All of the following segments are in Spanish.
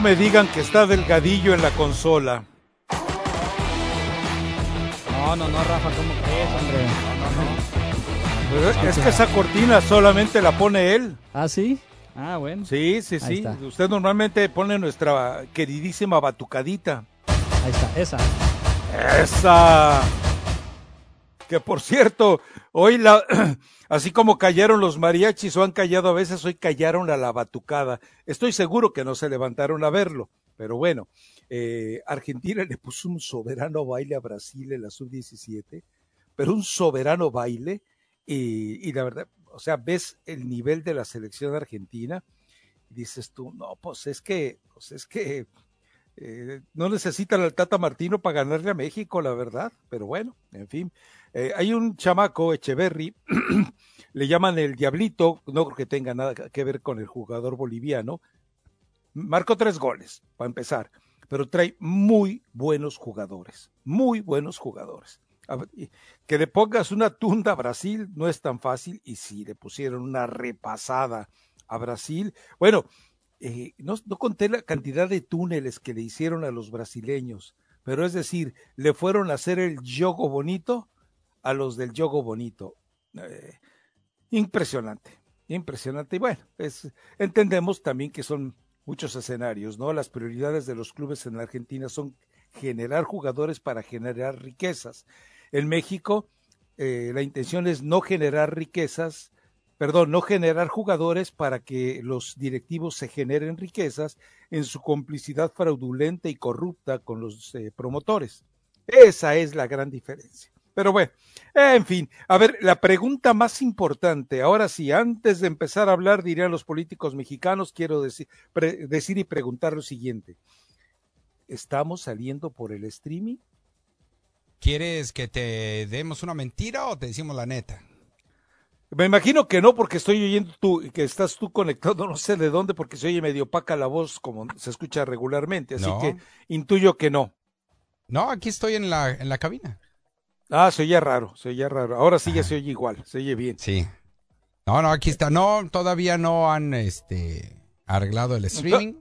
No me digan que está delgadillo en la consola. No, no, no, Rafa, ¿cómo crees, hombre? No, no, no. Es que esa cortina solamente la pone él. ¿Ah, sí? Ah, bueno. Sí, sí, sí. Usted normalmente pone nuestra queridísima batucadita. Ahí está, esa. Esa. Que por cierto, hoy la, así como cayeron los mariachis o han callado a veces, hoy callaron a la batucada. Estoy seguro que no se levantaron a verlo, pero bueno, eh, Argentina le puso un soberano baile a Brasil en la sub-17, pero un soberano baile y, y la verdad, o sea, ves el nivel de la selección argentina y dices tú, no, pues es que, pues es que eh, no necesitan al Tata Martino para ganarle a México, la verdad, pero bueno, en fin. Eh, hay un chamaco, Echeverry, le llaman el Diablito, no creo que tenga nada que ver con el jugador boliviano. Marcó tres goles, para empezar, pero trae muy buenos jugadores, muy buenos jugadores. Que le pongas una tunda a Brasil no es tan fácil, y sí, le pusieron una repasada a Brasil. Bueno, eh, no, no conté la cantidad de túneles que le hicieron a los brasileños, pero es decir, le fueron a hacer el yogo bonito a los del yogo bonito. Eh, impresionante, impresionante. Y bueno, es, entendemos también que son muchos escenarios, ¿no? Las prioridades de los clubes en la Argentina son generar jugadores para generar riquezas. En México, eh, la intención es no generar riquezas, perdón, no generar jugadores para que los directivos se generen riquezas en su complicidad fraudulenta y corrupta con los eh, promotores. Esa es la gran diferencia. Pero bueno, en fin, a ver, la pregunta más importante, ahora sí, antes de empezar a hablar, dirían los políticos mexicanos, quiero decir, decir y preguntar lo siguiente. ¿Estamos saliendo por el streaming? ¿Quieres que te demos una mentira o te decimos la neta? Me imagino que no, porque estoy oyendo tú, que estás tú conectado, no sé de dónde, porque se oye medio opaca la voz como se escucha regularmente, así No. que intuyo que no. No, aquí estoy en la, en la cabina. Ah, se oye raro, se oye raro. Ahora sí ya se oye igual, se oye bien. Sí. No, no, aquí está. No, todavía no han este, arreglado el streaming.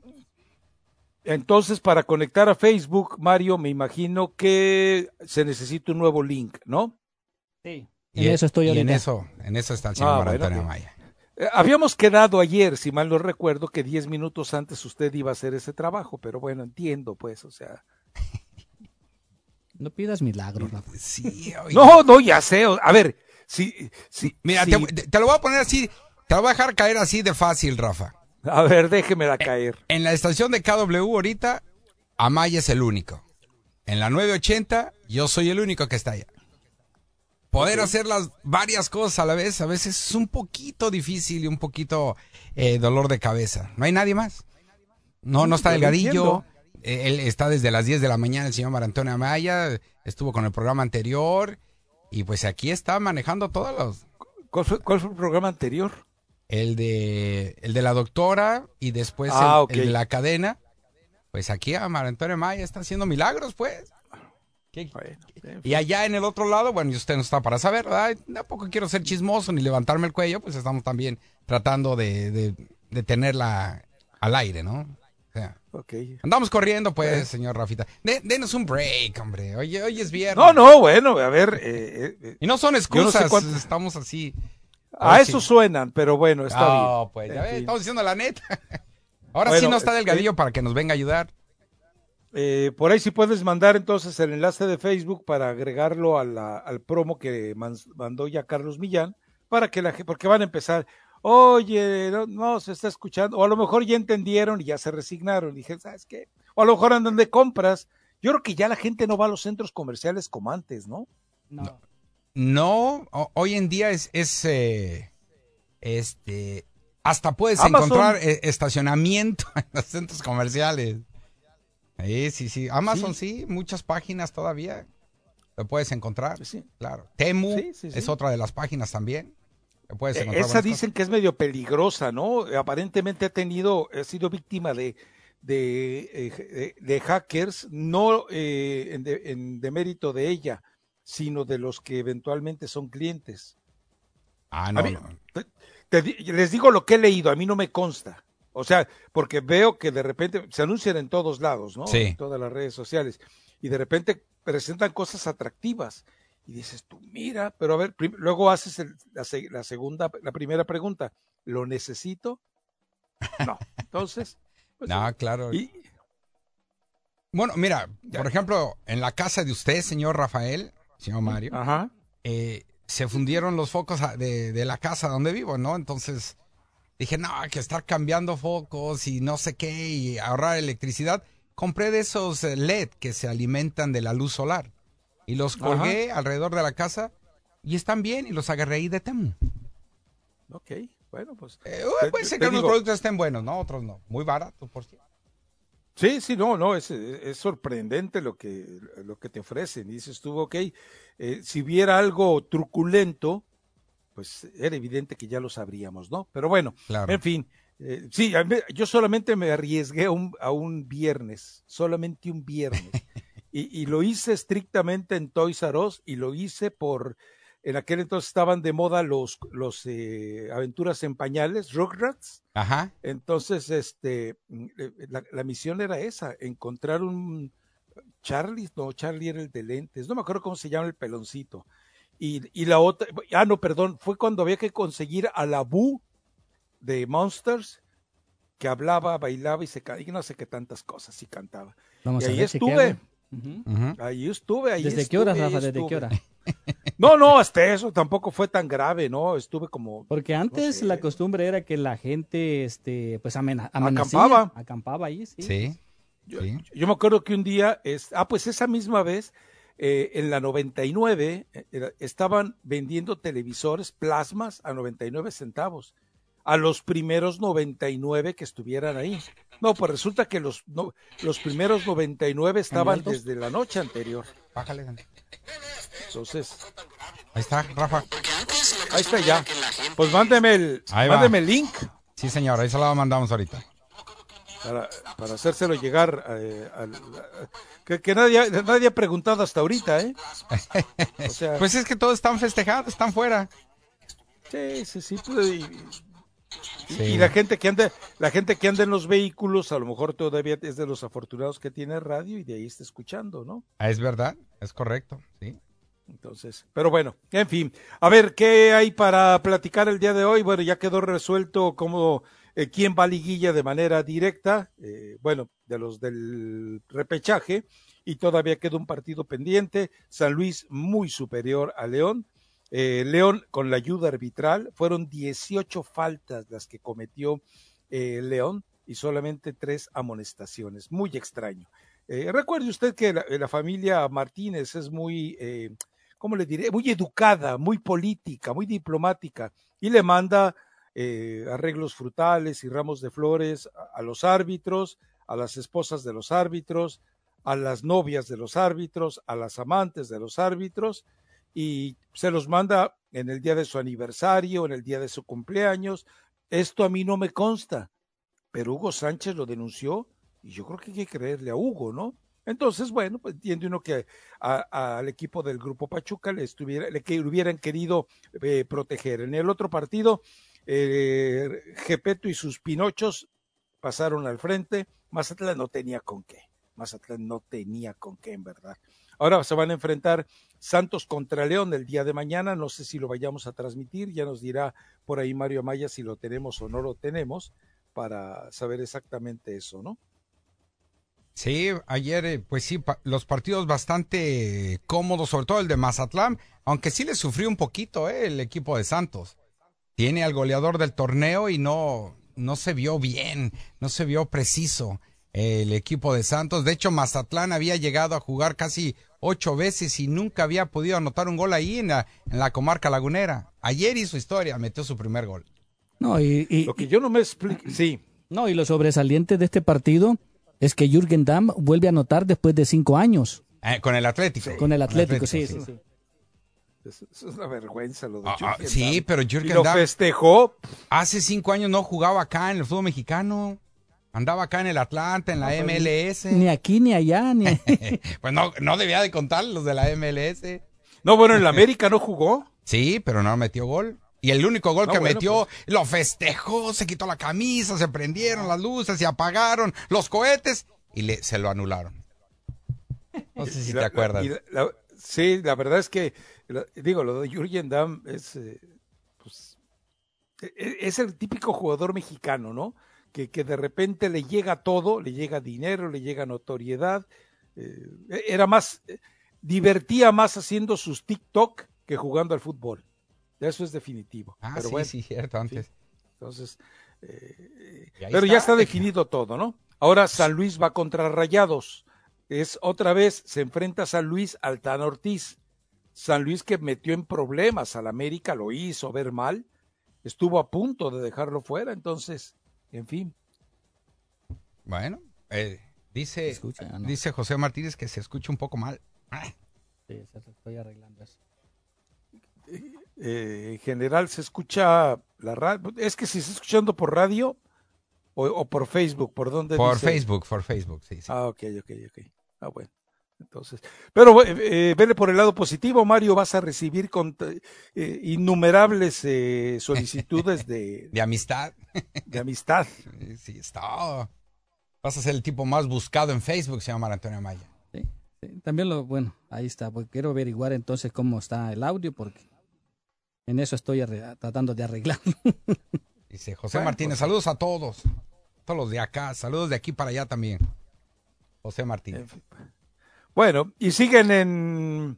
Entonces, para conectar a Facebook, Mario, me imagino que se necesita un nuevo link, ¿no? Sí. Y En eso estoy y ahorita. en eso, en eso está el señor Ah, bueno, Maya. Eh, habíamos quedado ayer, si mal no recuerdo, que 10 minutos antes usted iba a hacer ese trabajo, pero bueno, entiendo, pues, o sea. No pidas milagros, Rafa. Sí, oye. No, no, ya sé. A ver, si, si, Mira, te, te lo voy a poner así, te lo voy a dejar caer así de fácil, Rafa. a ver, déjemela caer. En la estación de KW ahorita, Amaya es el único. En la 980, yo soy el único que está allá. Poder hacer las varias cosas a la vez, a veces es un poquito difícil y un poquito eh, dolor de cabeza. No hay nadie más. No, no está Delgadillo. Eh, Él está desde las 10 de la mañana, el señor Mario Antonio Amaya. Estuvo con el programa anterior. Y pues aquí está manejando todos los. ¿Cuál fue, cuál fue el programa anterior? El de, el de la doctora y después Ah, el, de la cadena. Pues aquí a Mario Antonio Maya está haciendo milagros, pues. ¿Qué- Bueno, en Y allá en el otro lado, bueno, y usted no está para saber. Tampoco quiero ser chismoso ni levantarme el cuello, pues estamos también tratando de, de, de tenerla al aire, ¿no? O sea, andamos corriendo, pues, señor Rafita. De- denos un break, hombre. Oye, hoy es viernes. No, no, bueno, a ver, eh, eh, Y no son no sé excusas, cuánto- estamos así. a ver eso suenan, pero bueno, está No, bien. pues, ya ves, estamos diciendo la neta. Ahora sí no está eh, delgadillo para que nos venga a ayudar. Eh, por ahí sí puedes mandar entonces el enlace de Facebook para agregarlo a la, al promo que mandó ya Carlos Millán, para que la porque van a empezar, oye, no, se está escuchando, o a lo mejor ya entendieron y ya se resignaron, dije, ¿sabes qué? O a lo mejor andan de compras. Yo creo que ya la gente no va a los centros comerciales como antes, ¿no? No. No, hoy en día es, es eh, este, hasta puedes encontrar eh, estacionamiento en los centros comerciales. Sí, sí, sí. Amazon sí, muchas páginas todavía lo puedes encontrar. Sí. Claro. Temu es otra de las páginas también. Puedes e, encontrar Esa dicen que es medio peligrosa, ¿no? Aparentemente ha tenido, ha sido víctima de, de, eh, de, hackers, no eh, en, de, en demérito de ella, sino de los que eventualmente son clientes. Ah, no. les digo lo que he leído, a mí no me consta. O sea, porque veo que de repente se anuncian en todos lados, ¿no? Sí. En todas las redes sociales. Y de repente presentan cosas atractivas. Y dices tú, mira, pero a ver, luego haces la, segunda, la primera pregunta. ¿Lo necesito? No. Entonces. Pues, no, claro. Bueno, mira, por ejemplo, en la casa de usted, señor Rafael, señor Mario, Ajá. Eh, se fundieron los focos de, de, la casa donde vivo, ¿no? Entonces dije, no, hay que estar cambiando focos y no sé qué y ahorrar electricidad. Compré de esos eh, LED que se alimentan de la luz solar y los colgué alrededor de la casa y están bien y los agarré ahí de Temu. Ok, bueno, pues. Eh, puede ser que unos productos estén buenos, ¿no? Otros no. Muy baratos, por cierto. Sí, sí, no, no, es, es, sorprendente lo que, lo que te ofrecen. Y dices tú, ok, eh, si hubiera algo truculento, pues era evidente que ya lo sabríamos, ¿no? Pero bueno, en fin, eh, sí, yo solamente me arriesgué a un, a un viernes, solamente un viernes. y, y, lo hice estrictamente en Toys R Us y lo hice por, en aquel entonces estaban de moda los, los eh, aventuras en pañales, Rugrats. Ajá. Entonces, este, mm, eh, la, la, misión era esa, encontrar un Charlie, no, Charlie era el de lentes, no me acuerdo cómo se llama el peloncito. Y, y la otra, ah, no, perdón, fue cuando había que conseguir a la Boo de Monsters, que hablaba, bailaba y se y no sé qué tantas cosas, y cantaba. y ahí estuve. Ahí estuve, ahí ¿Desde qué hora, Rafa? ¿Desde qué hora? No, no, hasta eso tampoco fue tan grave, ¿no? Estuve como... Porque antes la costumbre era que la gente, este, pues acampaba. Acampaba ahí, sí. Sí. Yo, me acuerdo que un día, es, ah, pues esa misma vez, eh, en la 99, eh, estaban vendiendo televisores, plasmas, a 99 centavos a los primeros 99 que estuvieran ahí. No, pues resulta que los, no, los primeros 99 estaban desde la noche anterior. Bájale. Entonces. Ahí está, Rafa. Ahí está ya. Pues mándeme el, mándeme el link. Sí, señor, ahí se lo mandamos ahorita. Para, para hacérselo llegar eh, al, que, que, nadie, nadie ha preguntado hasta ahorita, ¿eh? O sea, pues es que todos están festejados, están fuera. Sí, sí, sí. Pues, y la gente que anda, la gente que anda en los vehículos, a lo mejor todavía es de los afortunados que tiene radio y de ahí está escuchando, ¿no? Ah, es verdad, es correcto, sí. Entonces, pero bueno, en fin, a ver, ¿qué hay para platicar el día de hoy? Bueno, ya quedó resuelto cómo, eh, quién va a liguilla de manera directa, eh, bueno, de los del repechaje, y todavía queda un partido pendiente, San Luis muy superior a León, eh, León con la ayuda arbitral, fueron 18 faltas las que cometió eh, León y solamente tres amonestaciones. Muy extraño. Recuerde usted que la, familia Martínez es muy, ¿cómo le diré? Muy educada, muy política, muy diplomática y le manda arreglos frutales y ramos de flores a los árbitros, a las esposas de los árbitros, a las novias de los árbitros, a las amantes de los árbitros y se los manda en el día de su aniversario, en el día de su cumpleaños. Esto a mí no me consta, pero Hugo Sánchez lo denunció y yo creo que hay que creerle a Hugo, ¿no? Entonces, bueno, pues entiende uno que al equipo del Grupo Pachuca le, estuviera, le que hubieran querido eh, proteger. En el otro partido, eh, Gepeto y sus Pinochos pasaron al frente. Mazatlán no tenía con qué. Mazatlán no tenía con qué, en verdad. Ahora se van a enfrentar Santos contra León el día de mañana. No sé si lo vayamos a transmitir. Ya nos dirá por ahí Mario Amaya si lo tenemos o no lo tenemos para saber exactamente eso, ¿no? Sí, ayer, eh, pues sí, los partidos bastante cómodos, sobre todo el de Mazatlán, aunque sí le sufrió un poquito eh, el equipo de Santos. Tiene al goleador del torneo y no, no se vio bien, no se vio preciso el equipo de Santos. De hecho, Mazatlán había llegado a jugar casi ocho veces y nunca había podido anotar un gol ahí en la, en la comarca lagunera. Ayer hizo historia, metió su primer gol. No, y, y- Lo que yo no me explico, sí, no, y lo sobresaliente de este partido es que Jürgen Damm vuelve a anotar después de cinco años Eh, con el Atlético. con el Atlético. Sí, sí, sí. Es, es una vergüenza lo de Ah, ah, Jürgen sí, Damm. pero Y Jürgen lo Damm festejó, hace cinco años no jugaba acá en el fútbol mexicano. Andaba acá en el Atlanta, en la MLS. Ni aquí ni allá, ni. Pues no, no debía de contar los de la MLS. no, bueno, en la América no jugó, Sí, pero no metió gol. Y el único gol No, que bueno, metió, lo festejó, se quitó la camisa, se prendieron las luces, se apagaron los cohetes y le, se lo anularon. No sé si te acuerdas. y la- la- sí, la verdad es que, digo, lo de Jürgen Damm es, eh, pues, e- e- es el típico jugador mexicano, ¿no? Que, que de repente le llega todo, le llega dinero, le llega notoriedad. eh, era más, eh, divertía más haciendo sus TikTok que jugando al fútbol. Eso es definitivo. ah, Pero sí, bueno, sí, cierto, antes. entonces, eh, pero ya está. está definido todo, ¿no? Ahora San Luis va contra Rayados. Es otra vez, se enfrenta San Luis al Tan Ortiz. San Luis que metió en problemas al América, lo hizo ver mal, estuvo a punto de dejarlo fuera, entonces, en fin. Bueno, eh, dice, escucha, ¿no? dice José Martínez que se escucha un poco mal. Sí, estoy arreglando eso. eh, en general se escucha la radio, es que si está escuchando por radio o, o por Facebook, ¿por dónde? Por dice? Facebook, por Facebook, sí, sí. Ah, ok, ok, ok. Ah, bueno. Entonces, pero eh, eh, vele por el lado positivo, Mario, vas a recibir con, eh, innumerables eh, solicitudes de, De amistad. de amistad. Sí, Sí, está. Vas a ser el tipo más buscado en Facebook, se llama Antonio Maya. Sí, sí. También lo, bueno, ahí está, porque quiero averiguar entonces cómo está el audio, porque en eso estoy tratando de arreglarlo. Dice José Bueno, Martínez, pues- saludos a todos. Todos los de acá, saludos de aquí para allá también. José Martínez. Bueno, y siguen en,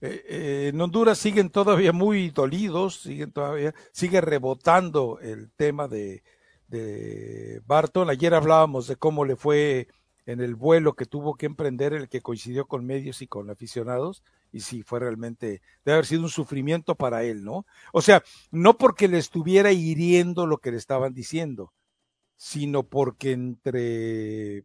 eh, eh, en Honduras, siguen todavía muy dolidos, siguen todavía, sigue rebotando el tema de, de Barton. Ayer hablábamos de cómo le fue en el vuelo que tuvo que emprender, el que coincidió con medios y con aficionados, y sí, fue realmente, debe haber sido un sufrimiento para él, ¿no? O sea, no porque le estuviera hiriendo lo que le estaban diciendo, sino porque entre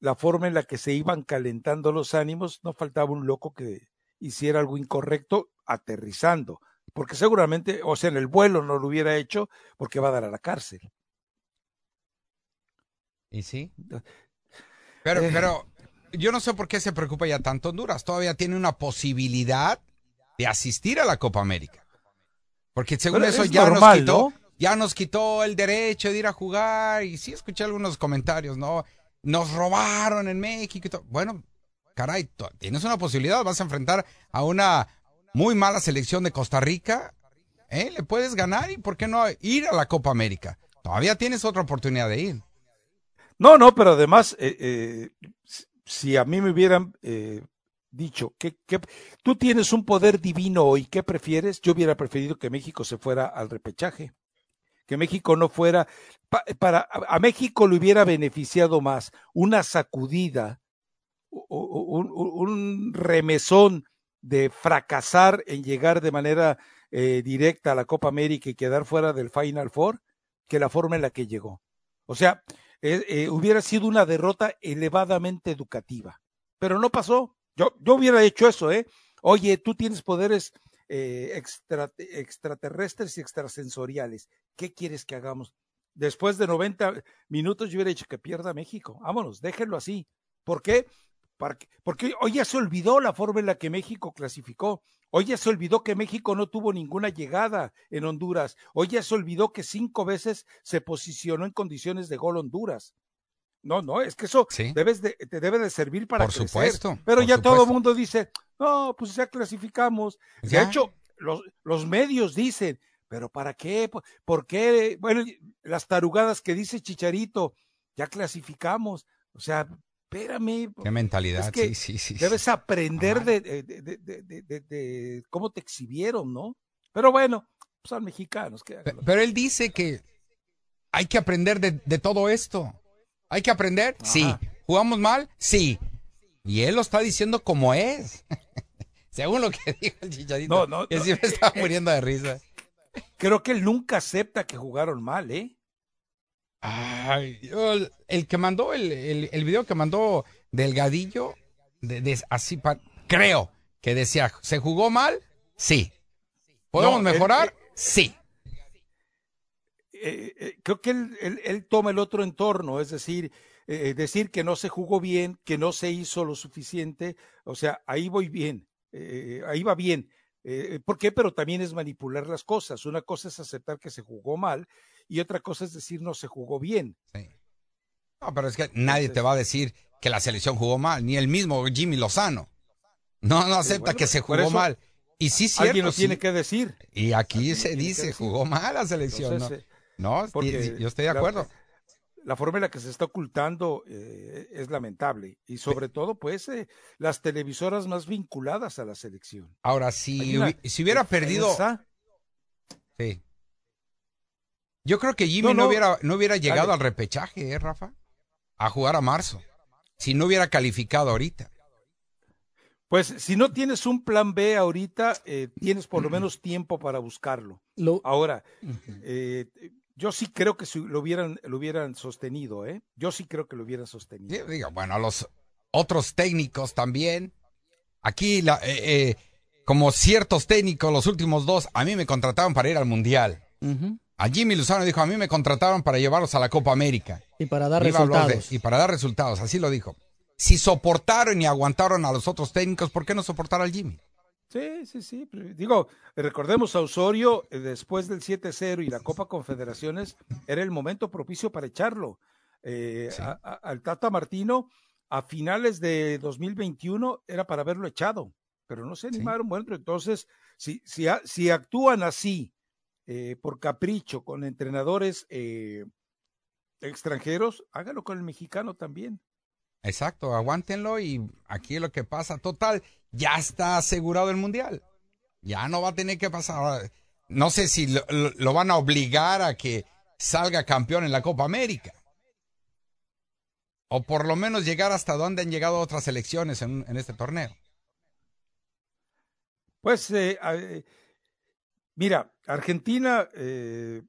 la forma en la que se iban calentando los ánimos, no faltaba un loco que hiciera algo incorrecto aterrizando, porque seguramente, o sea, en el vuelo no lo hubiera hecho porque va a dar a la cárcel. ¿Y sí? Pero, Eh. pero yo no sé por qué se preocupa ya tanto Honduras. Todavía tiene una posibilidad de asistir a la Copa América. Porque según Pero eso es ya normal, nos quitó, ¿no? ya nos quitó el derecho de ir a jugar. Y sí escuché algunos comentarios, ¿no? Nos robaron en México y todo. Bueno, caray, tienes una posibilidad. Vas a enfrentar a una muy mala selección de Costa Rica. ¿eh? Le puedes ganar y ¿por qué no ir a la Copa América? Todavía tienes otra oportunidad de ir. No, no, pero además, eh, eh, si- si a mí me hubieran eh, dicho que, que tú tienes un poder divino hoy, ¿qué prefieres? Yo hubiera preferido que México se fuera al repechaje, que México no fuera, pa- para a, México le hubiera beneficiado más una sacudida, un, un- remesón de fracasar en llegar de manera eh, directa a la Copa América y quedar fuera del Final Four, que la forma en la que llegó. O sea, eh, eh, hubiera sido una derrota elevadamente educativa. Pero no pasó. Yo, yo hubiera hecho eso, ¿eh? Oye, tú tienes poderes extra- extraterrestres y extrasensoriales. ¿Qué quieres que hagamos? Después de 90 minutos yo hubiera dicho que pierda México. Vámonos, déjenlo así. ¿Por qué? Porque, hoy ya se olvidó la forma en la que México clasificó. Hoy ya se olvidó que México no tuvo ninguna llegada en Honduras. Hoy ya se olvidó que cinco veces se posicionó en condiciones de gol Honduras. No, no, es que eso Sí. debes de, te debe de servir para Por crecer. supuesto, Pero por ya todo el mundo dice, no, pues ya clasificamos. De Ya. hecho, los, los medios dicen, pero ¿para qué? ¿Por- ¿Por qué? Bueno, las tarugadas que dice Chicharito, ya clasificamos. O sea, espérame. Qué mentalidad, Es que sí, sí, sí. Debes aprender Ajá. de, de- de- de- cómo te exhibieron, ¿no? Pero bueno, pues son mexicanos. que Pero él dice que hay que aprender de, de todo esto. Hay que aprender, sí. ¿Jugamos mal? Sí. Y él lo está diciendo como es. Según lo que dijo el chicharito. No, no, que no, sí me eh, estaba eh. muriendo de risa. Creo que él nunca acepta que jugaron mal, ¿eh? Ay, el, el que mandó, el, el, el video que mandó Delgadillo, de, de- así, pa- creo que decía, ¿se jugó mal? Sí. ¿Podemos No, mejorar? eh, sí. Eh, eh, creo que él, él- él toma el otro entorno, es decir, eh, decir que no se jugó bien, que no se hizo lo suficiente, o sea, ahí voy bien, ahí va bien. Eh, ¿Por qué? Pero también es manipular las cosas. Una cosa es aceptar que se jugó mal y otra cosa es decir no se jugó bien. Sí. No, pero es que nadie te va a decir que la selección jugó mal, ni el mismo Jimmy Lozano. No, no acepta bueno, que se jugó eso mal. Y sí, cierto. Alguien lo sí. tiene que decir. Y aquí se dice, jugó mal la selección. Entonces, eh, no, no yo estoy de acuerdo. La, forma en la que se está ocultando eh, es lamentable y sobre todo pues eh, las televisoras más vinculadas a la selección. Ahora, si, una si hubiera perdido, sí. Yo creo que Jimmy No, no, no. hubiera, no hubiera llegado Dale. al repechaje, ¿eh, Rafa? A jugar a marzo. Si no hubiera calificado ahorita. Pues si no tienes un plan B ahorita, eh, tienes por lo menos tiempo para buscarlo. Lo, Ahora, eh, yo sí creo que si lo hubieran, lo hubieran sostenido, ¿eh? Yo sí creo que lo hubieran Sí, sostenido. digo, bueno, los otros técnicos también. Aquí, la, eh, eh, como ciertos técnicos, los últimos dos, a mí me contrataron para ir al Mundial. A Jimmy Lozano dijo, a mí me contrataron para llevarlos a la Copa América. Y para dar Iba de- resultados. y para dar resultados, así lo dijo. Si soportaron y aguantaron a los otros técnicos, ¿por qué no soportar al Jimmy? Sí, sí, sí. Digo, recordemos a Osorio, eh, después del 7-0 y la Copa Confederaciones, era el momento propicio para echarlo. Eh, Sí. a- a- al Tata Martino, a finales de 2021, era para haberlo echado, pero no se Sí. animaron. Bueno, entonces, si, si, a- si actúan así, eh, por capricho, con entrenadores eh, extranjeros, hágalo con el mexicano también. Exacto, aguántenlo y aquí lo que pasa, total, ya está asegurado el Mundial. Ya no va a tener que pasar. No sé si lo, lo- lo van a obligar a que salga campeón en la Copa América. O por lo menos llegar hasta donde han llegado otras selecciones en, en este torneo. Pues, eh, eh, mira, Argentina eh,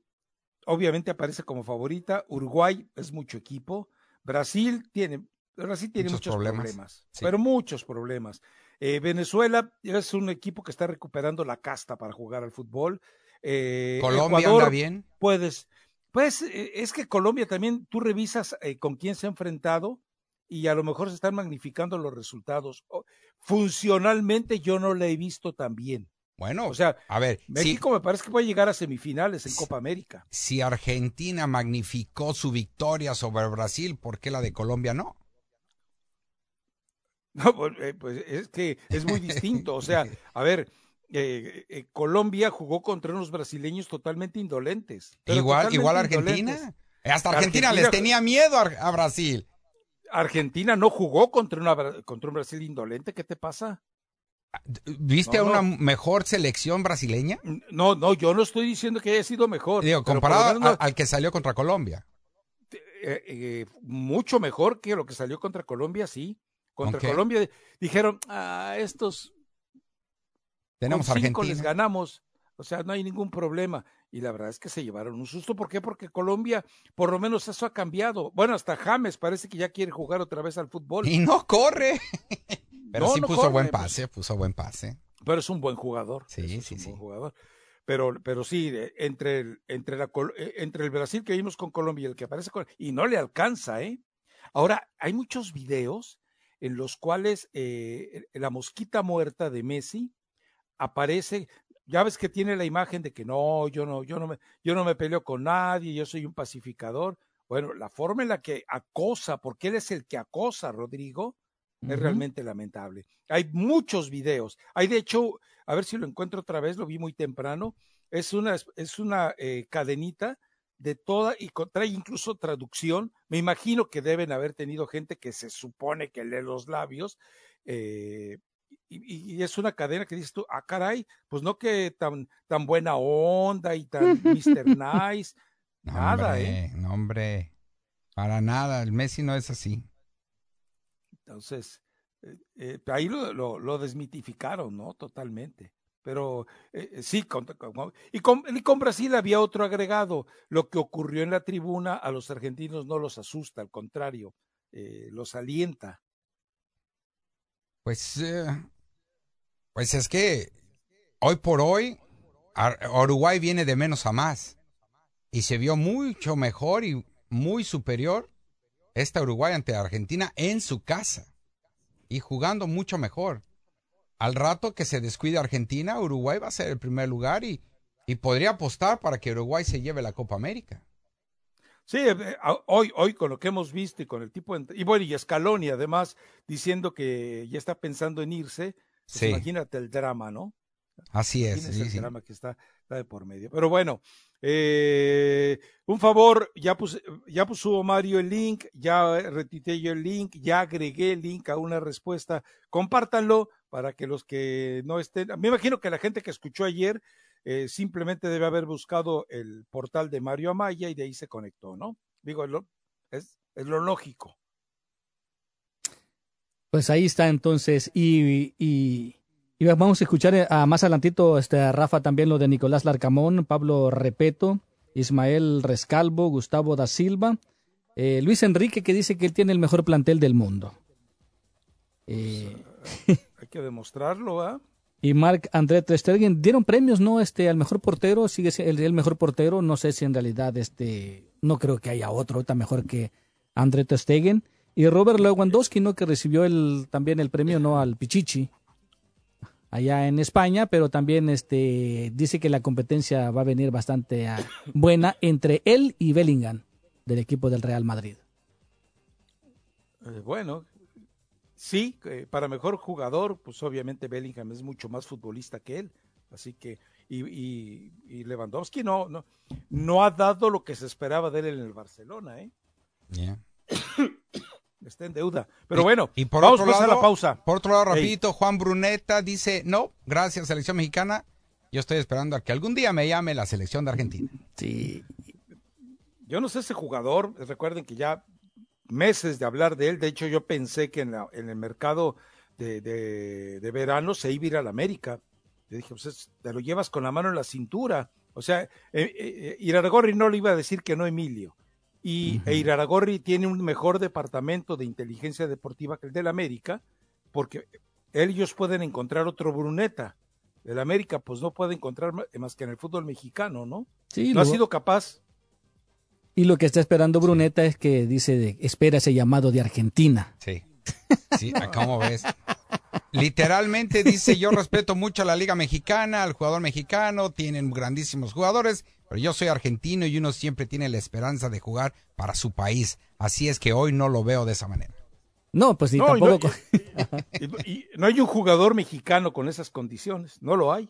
obviamente aparece como favorita, Uruguay es mucho equipo, Brasil tiene, Brasil tiene Muchos muchos, problemas, problemas, sí. pero muchos problemas. Eh, Venezuela es un equipo que está recuperando la casta para jugar al fútbol. Eh, Colombia Ecuador, anda bien. Puedes, pues eh, es que Colombia también, tú revisas eh, con quién se ha enfrentado y a lo mejor se están magnificando los resultados. Funcionalmente yo no la he visto tan bien. Bueno, O sea, a ver, si, México me parece que puede llegar a semifinales en. Copa América. si Argentina magnificó su victoria sobre Brasil, ¿por qué la de Colombia no? No, pues, eh, pues, es que es muy distinto. O sea, a ver, eh, eh, Colombia jugó contra unos brasileños totalmente indolentes. igual, totalmente igual Argentina. indolentes. Hasta Argentina, Argentina- les tenía miedo a, a Brasil. Argentina no jugó contra, una, Bra- contra un Brasil indolente. ¿Qué te pasa? ¿Viste No, a una no. mejor selección brasileña? No, no, yo no estoy diciendo que haya sido mejor. Digo, comparado menos no- a- al que salió contra Colombia. eh, eh, mucho mejor que lo que salió contra Colombia, sí. Contra. Colombia dijeron, ah, estos Tenemos con cinco les ganamos, o sea, no hay ningún problema. Y la verdad es que se llevaron un susto. ¿Por qué? Porque Colombia, por lo menos eso ha cambiado. Bueno, hasta James parece que ya quiere jugar otra vez al fútbol, Y no corre. Pero No, sí no puso corre, buen pase, puso buen pase. pero es un buen jugador. Sí, eso es sí, un sí. buen jugador. Pero, pero sí, eh, entre el, entre, la, eh, entre el Brasil que vimos con Colombia y el que aparece con... Y no le alcanza, ¿eh? Ahora, hay muchos videos en los cuales eh, la mosquita muerta de Messi aparece, ya ves que tiene la imagen de que no, yo no, yo no me, yo no me peleo con nadie, yo soy un pacificador. Bueno, la forma en la que acosa, porque él es el que acosa Rodrigo, es realmente lamentable. Hay muchos videos. Hay de hecho, a ver si lo encuentro otra vez, lo vi muy temprano. Es una, es una eh, cadenita de toda y trae incluso traducción. Me imagino que deben haber tenido gente que se supone que lee los labios. Eh, y, es una cadena que dices tú, ah, caray, pues no que tan, tan buena onda y tan Mr. Nice. nada, ¿eh? No, hombre, para nada, el Messi no es así. Entonces, eh, eh, ahí lo, lo, desmitificaron, ¿no? Totalmente. Pero eh, sí, con, con, y, con, Brasil había otro agregado. Lo que ocurrió en la tribuna a los argentinos no los asusta, al contrario, los alienta. Pues, pues es que hoy por hoy Uruguay viene de menos a más y se vio mucho mejor y muy superior esta Uruguay ante Argentina en su casa y jugando mucho mejor. Al rato que se descuide Argentina, Uruguay va a ser el primer lugar y, y podría apostar para que Uruguay se lleve la Copa América. Sí, eh, hoy, hoy con lo que hemos visto y con el tipo de, y bueno, y Scaloni además diciendo que ya está pensando en irse, pues imagínate el drama, ¿no? Así es. Sí, el drama que está, está, de por medio. Pero bueno, eh, un favor, ya, puse, ya puso Mario el link, ya retité yo el link, ya agregué el link a una respuesta. Compártanlo para que los que no estén. Me imagino que la gente que escuchó ayer eh, simplemente debe haber buscado el portal de Mario Amaya y de ahí se conectó, ¿no? Digo, es, es lo lógico. Pues ahí está entonces. Y, y, y vamos a escuchar eh, a más adelantito este, a Rafa también lo de Nicolás Larcamón, Pablo Repeto, Ismael Rescalvo, Gustavo da Silva, eh, Luis Enrique que dice que él tiene el mejor plantel del mundo. Eh, hay que demostrarlo, ¿ah? Y Marc André Trestergen dieron premios, ¿no? Este, al mejor portero, sigue el, el mejor portero, no sé si en realidad, este, no creo que haya otro, está mejor que André Trestergen. Y Robert Lewandowski, ¿no? Que recibió el, también el premio, ¿no? Al Pichichi allá en España, pero también este dice que la competencia va a venir bastante ah, buena entre él y Bellingham del equipo del Real Madrid. Eh, bueno, sí, eh, para mejor jugador, pues obviamente Bellingham es mucho más futbolista que él, así que y, Lewandowski no, no no ha dado lo que se esperaba de él en el Barcelona, ¿eh? está en deuda. Pero bueno, y por vamos otro lado, a la pausa. Por otro lado, rapidito, Juan Bruneta dice, no, gracias selección mexicana, yo estoy esperando a que algún día me llame la selección de Argentina. Sí. Yo no sé ese jugador, recuerden que ya meses de hablar de él, de hecho yo pensé que en, el mercado de, de, verano se iba a ir a la América. Yo dije, pues te lo llevas con la mano en la cintura. O sea, eh, eh, eh no le iba a decir que no Emilio y uh Iraragorri tiene un mejor departamento de inteligencia deportiva que el del América, porque ellos pueden encontrar otro Bruneta. El América, pues no puede encontrar más que en el fútbol mexicano, ¿no? Sí, no ha sido capaz. Y lo que está esperando Bruneta es que dice, de, espera ese llamado de Argentina. Sí. Sí, ¿cómo ves? Literalmente dice, yo respeto mucho a la Liga Mexicana, al jugador mexicano, tienen grandísimos jugadores, pero yo soy argentino y uno siempre tiene la esperanza de jugar para su país. Así es que hoy no lo veo de esa manera. No, pues sí, tampoco. no hay un jugador mexicano con esas condiciones, no lo hay.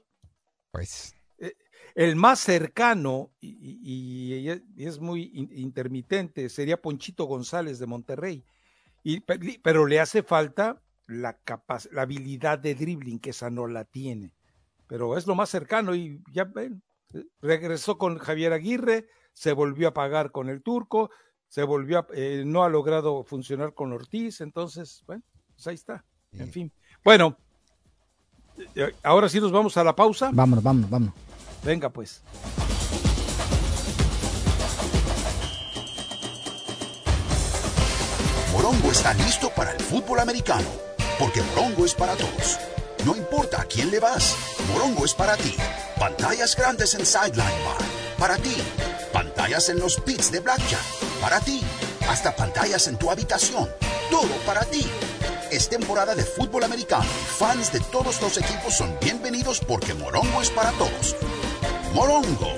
Pues. Eh, el más cercano, y, es muy intermitente, sería Ponchito González de Monterrey. Y, pero le hace falta la, la habilidad de dribbling, que esa no la tiene. Pero es lo más cercano y ya ven, regresó con Javier Aguirre, se volvió a pagar con el turco, se volvió eh, no ha logrado funcionar con Ortiz, entonces, bueno, pues ahí está. En fin. Bueno, eh, ahora sí nos vamos a la pausa. Vámonos, vámonos, vámonos. Venga, pues. Morongo está listo para el fútbol americano, porque Morongo es para todos. No importa a quién le vas, Morongo es para ti. Pantallas grandes en Sideline Bar, para ti. Pantallas en los pits de Blackjack, para ti. Hasta pantallas en tu habitación, todo para ti. Es temporada de fútbol americano fans de todos los equipos son bienvenidos porque Morongo es para todos. Morongo.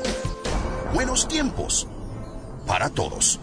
Buenos tiempos. Para todos.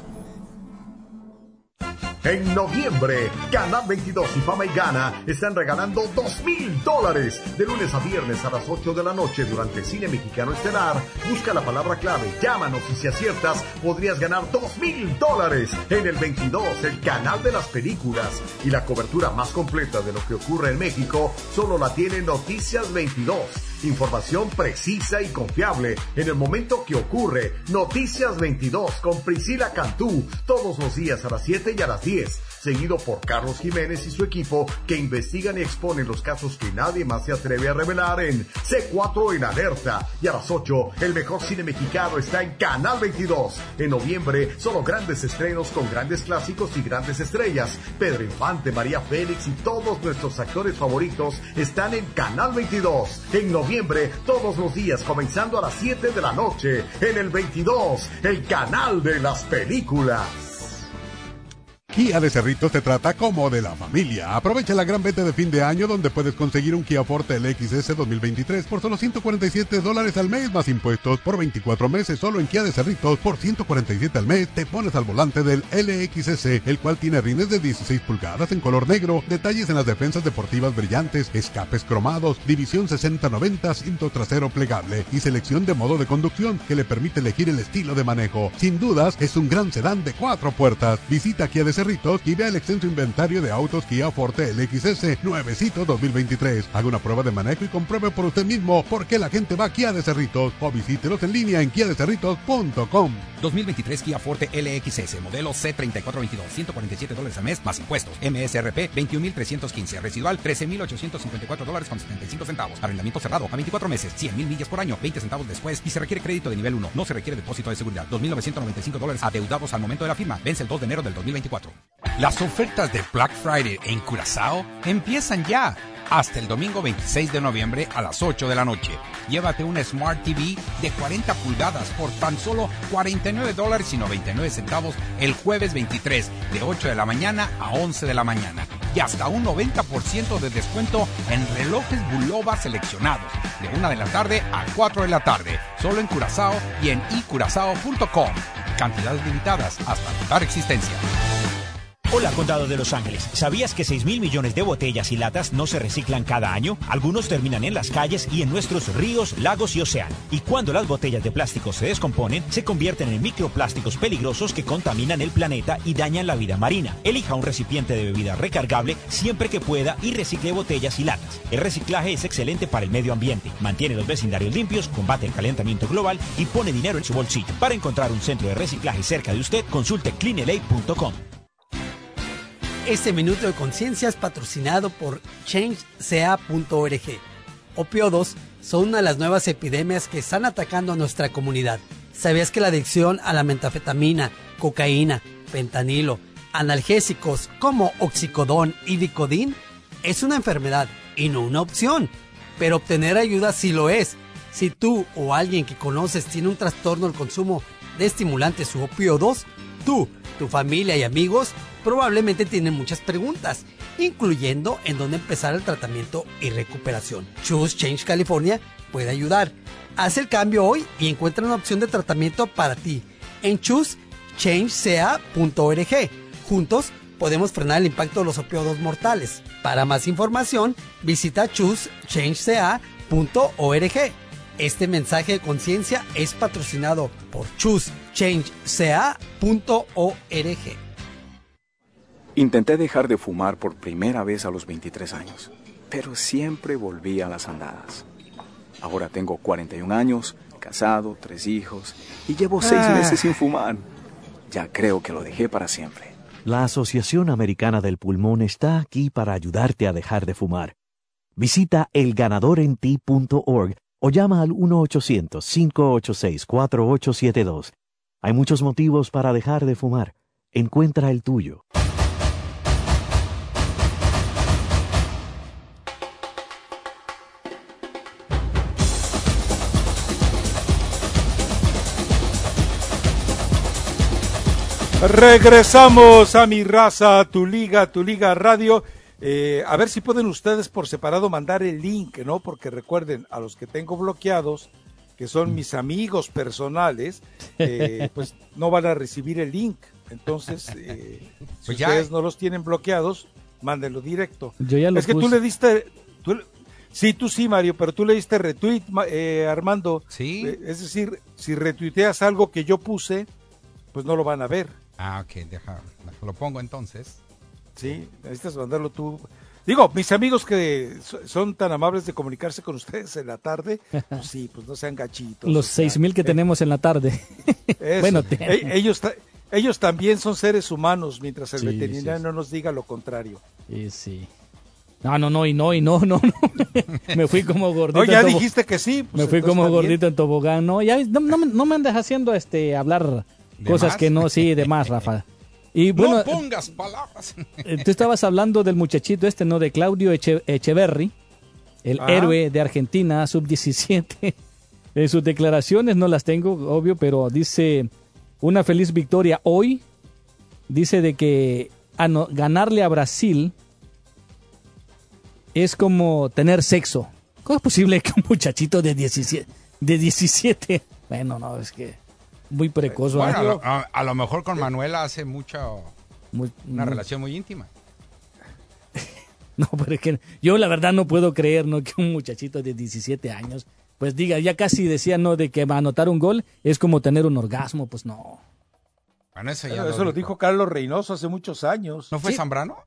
En noviembre, Canal 22 y Fama y Gana están regalando dos mil dólares. De lunes a viernes a las 8 de la noche durante Cine Mexicano Estelar. Busca la palabra clave, llámanos y si aciertas podrías ganar dos mil dólares. En el 22, el canal de las películas. Y la cobertura más completa de lo que ocurre en México solo la tiene Noticias 22. Información precisa y confiable en el momento que ocurre. Noticias 22 con Priscila Cantú. Todos los días a las 7 y a las 10 seguido por Carlos Jiménez y su equipo que investigan y exponen los casos que nadie más se atreve a revelar en C4 en alerta. Y a las 8, el mejor cine mexicano está en Canal 22. En noviembre, solo grandes estrenos con grandes clásicos y grandes estrellas. Pedro Infante, María Félix y todos nuestros actores favoritos están en Canal 22. En noviembre, todos los días, comenzando a las 7 de la noche, en el 22, el canal de las películas. Kia de Cerritos te trata como de la familia. Aprovecha la gran venta de fin de año donde puedes conseguir un Kia Forte LXS 2023 por solo 147 dólares al mes más impuestos por 24 meses solo en Kia de Cerritos por 147 al mes te pones al volante del LXS el cual tiene rines de 16 pulgadas en color negro, detalles en las defensas deportivas brillantes, escapes cromados, división 60-90, cinto trasero plegable y selección de modo de conducción que le permite elegir el estilo de manejo. Sin dudas es un gran sedán de cuatro puertas. Visita Kia de Cerritos y vea el extenso inventario de autos Kia Forte LXS nuevecito 2023. Haga una prueba de manejo y compruebe por usted mismo por qué la gente va a Kia de Cerritos o visítelos en línea en kiadecerritos.com. 2023 Kia Forte LXS, modelo C3422, 147 dólares al mes más impuestos. MSRP 21.315, residual 13.854 dólares con 75 centavos. Arrendamiento cerrado a 24 meses, 100 mil millas por año, 20 centavos después y se requiere crédito de nivel 1. No se requiere depósito de seguridad. 2.995 dólares adeudados al momento de la firma. Vence el 2 de enero del 2024. Las ofertas de Black Friday en Curazao empiezan ya. Hasta el domingo 26 de noviembre a las 8 de la noche. Llévate una Smart TV de 40 pulgadas por tan solo 49 dólares y 99 centavos el jueves 23 de 8 de la mañana a 11 de la mañana. Y hasta un 90% de descuento en relojes Bulova seleccionados de 1 de la tarde a 4 de la tarde. Solo en Curazao y en icurazao.com. Cantidades limitadas hasta agotar existencia. Hola, Condado de Los Ángeles. ¿Sabías que 6 mil millones de botellas y latas no se reciclan cada año? Algunos terminan en las calles y en nuestros ríos, lagos y océanos. Y cuando las botellas de plástico se descomponen, se convierten en microplásticos peligrosos que contaminan el planeta y dañan la vida marina. Elija un recipiente de bebida recargable siempre que pueda y recicle botellas y latas. El reciclaje es excelente para el medio ambiente, mantiene los vecindarios limpios, combate el calentamiento global y pone dinero en su bolsillo. Para encontrar un centro de reciclaje cerca de usted, consulte cleanla.com. Este minuto de conciencia es patrocinado por changeca.org. Opiodos son una de las nuevas epidemias que están atacando a nuestra comunidad. ¿Sabías que la adicción a la metafetamina, cocaína, fentanilo, analgésicos como oxicodón y dicodín es una enfermedad y no una opción? Pero obtener ayuda sí lo es. Si tú o alguien que conoces tiene un trastorno al consumo de estimulantes u opiodos, tú, tu familia y amigos probablemente tienen muchas preguntas, incluyendo en dónde empezar el tratamiento y recuperación. Choose Change California puede ayudar. Haz el cambio hoy y encuentra una opción de tratamiento para ti en choosechangeca.org. Juntos podemos frenar el impacto de los opioides mortales. Para más información, visita choosechangeca.org. Este mensaje de conciencia es patrocinado por choosechangeca.org. Intenté dejar de fumar por primera vez a los 23 años, pero siempre volví a las andadas. Ahora tengo 41 años, casado, tres hijos y llevo seis Ah. meses sin fumar. Ya creo que lo dejé para siempre. La Asociación Americana del Pulmón está aquí para ayudarte a dejar de fumar. Visita elganadorenti.org o llama al 1-800-586-4872. Hay muchos motivos para dejar de fumar. Encuentra el tuyo. Regresamos a mi raza, tu liga, tu liga radio. Eh, a ver si pueden ustedes por separado mandar el link, ¿no? Porque recuerden, a los que tengo bloqueados, que son mis amigos personales, eh, pues no van a recibir el link. Entonces, eh, si Pues ya- ustedes no los tienen bloqueados, mándenlo directo. Yo ya lo es que tú le diste, tú sí, tú sí, Mario, pero tú le diste retweet, eh, Armando. Sí. Eh, es decir, si retuiteas algo que yo puse, pues no lo van a ver. Ah, ok, deja, lo pongo entonces. Sí, necesitas mandarlo tú. Digo, mis amigos que so- son tan amables de comunicarse con ustedes en la tarde, pues sí, pues no sean gachitos. Los seis mil que eh, tenemos en la tarde. eso. bueno, E- te- ellos, ellos también son seres humanos, mientras el Sí, veterinario sí, no nos diga lo contrario. Y sí. No, no, no, y no, y no, no, no. me fui como gordito. No, ya en dijiste que sí. pues me fui como gordito en tobogán. No, ya, no, no, me- no me andes haciendo este hablar ¿De cosas más? que no, sí, de más, Rafa. Y bueno, no pongas palabras. eh, tú estabas hablando del muchachito este, ¿no? De Claudio Eche- Echeverry, el Ajá. héroe de Argentina, sub-17. En sus declaraciones no las tengo, obvio, pero dice una feliz victoria hoy. Dice de que ganarle a Brasil es como tener sexo. ¿Cómo es posible que un muchachito de 17, de 17? Bueno, no, es que muy precoz. Bueno, a lo, a- a lo mejor con Manuela hace mucho Muy- una muy- relación muy íntima. No, pero es que yo la verdad no puedo creer, ¿no? Que un muchachito de 17 años, pues diga, ya casi decía, ¿no? De que va a anotar un gol es como tener un orgasmo, pues no. Bueno, eso ya Eso, eso lo dijo Carlos Reynoso hace muchos años. ¿No fue Sí. Zambrano?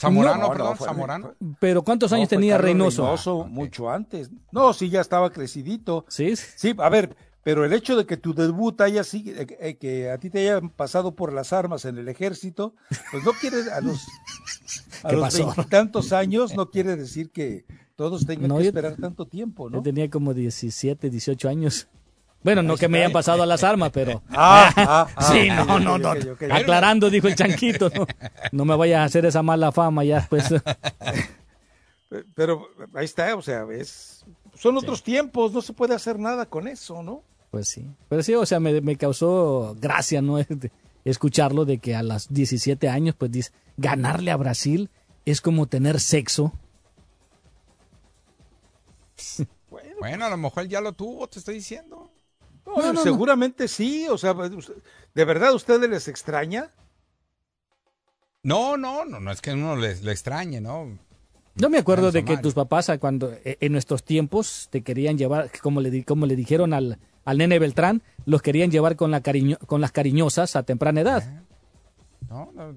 Zamorano, No, no, perdón, fue- Zamorano. Pero ¿cuántos años No, tenía Carlos Reynoso? Reynoso, mucho antes. No, sí, ya estaba crecidito. Sí. Sí, a ver, pero el hecho de que tu debut haya sido, eh, eh, que a ti te hayan pasado por las armas en el ejército, pues no quiere a los a ¿Qué los veintitantos años no quiere decir que todos tengan No, que yo- esperar tanto tiempo, ¿no? Yo tenía como 17, 18 años. Bueno, no que me hayan pasado a las armas, pero... Ah, ah, ah, sí, no, ok, no, ok, no. ok, ok. Aclarando, dijo el chanquito. No, no me vayas a hacer esa mala fama ya, pues. Pero ahí está, o sea, es son otros tiempos, no se puede hacer nada con eso, ¿no? Pues sí. Pero sí, o sea, me, me causó gracia, ¿no? Este, Escucharlo de que a los 17 años, pues dice, ganarle a Brasil es como tener sexo. Bueno, a lo mejor él ya lo tuvo, te estoy diciendo. No, No, no, seguramente sí, o sea, usted- ¿de verdad a ustedes les extraña? No, no, no, no es que uno le, le extrañe, ¿no? Yo me acuerdo de que tus papás, a cuando eh, en nuestros tiempos, te querían llevar, como le, di- como le dijeron al, al nene Beltrán, los querían llevar con, la cariño, con las cariñosas a temprana edad. No, no.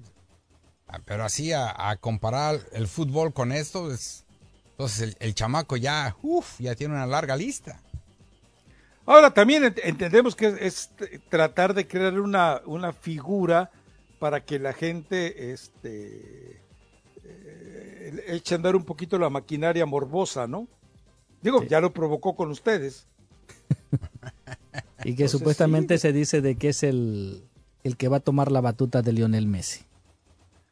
Ah, Pero así a, a comparar el fútbol con esto, es, entonces el, el chamaco ya, ya tiene una larga lista. Ahora también ent- entendemos que es, tratar de crear una, una figura para que la gente este, eh, eche a andar un poquito la maquinaria morbosa, ¿no? Digo, ya lo provocó con ustedes. Y que Entonces, supuestamente sí. se dice de que es el, el que va a tomar la batuta de Lionel Messi.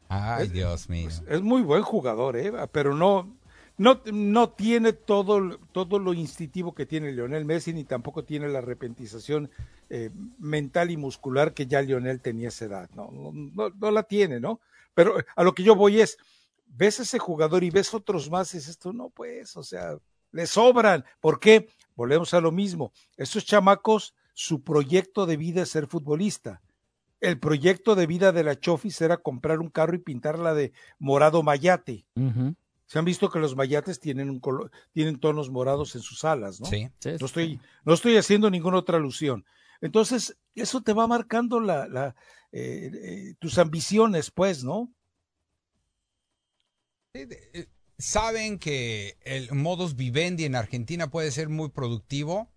Ay, Dios mío. Es muy buen jugador, ¿eh? pero no, no, no tiene todo, todo lo instintivo que tiene Lionel Messi, ni tampoco tiene la repentización eh, mental y muscular que ya Lionel tenía esa edad. No, no, no, no la tiene, ¿no? Pero a lo que yo voy es, ves a ese jugador y ves otros más y dices tú, no, pues, o sea, le sobran. ¿Por qué? Volvemos a lo mismo. Estos chamacos, su proyecto de vida es ser futbolista. El proyecto de vida de la Chofis era comprar un carro y pintarla de morado mayate. Se han visto que los mayates tienen un color, tienen tonos morados en sus alas, ¿no? Sí. Sí, No estoy, no estoy haciendo ninguna otra alusión. Entonces, eso te va marcando la, la, eh, eh, tus ambiciones, pues, ¿no? Eh, Saben que el modus vivendi en Argentina puede ser muy productivo,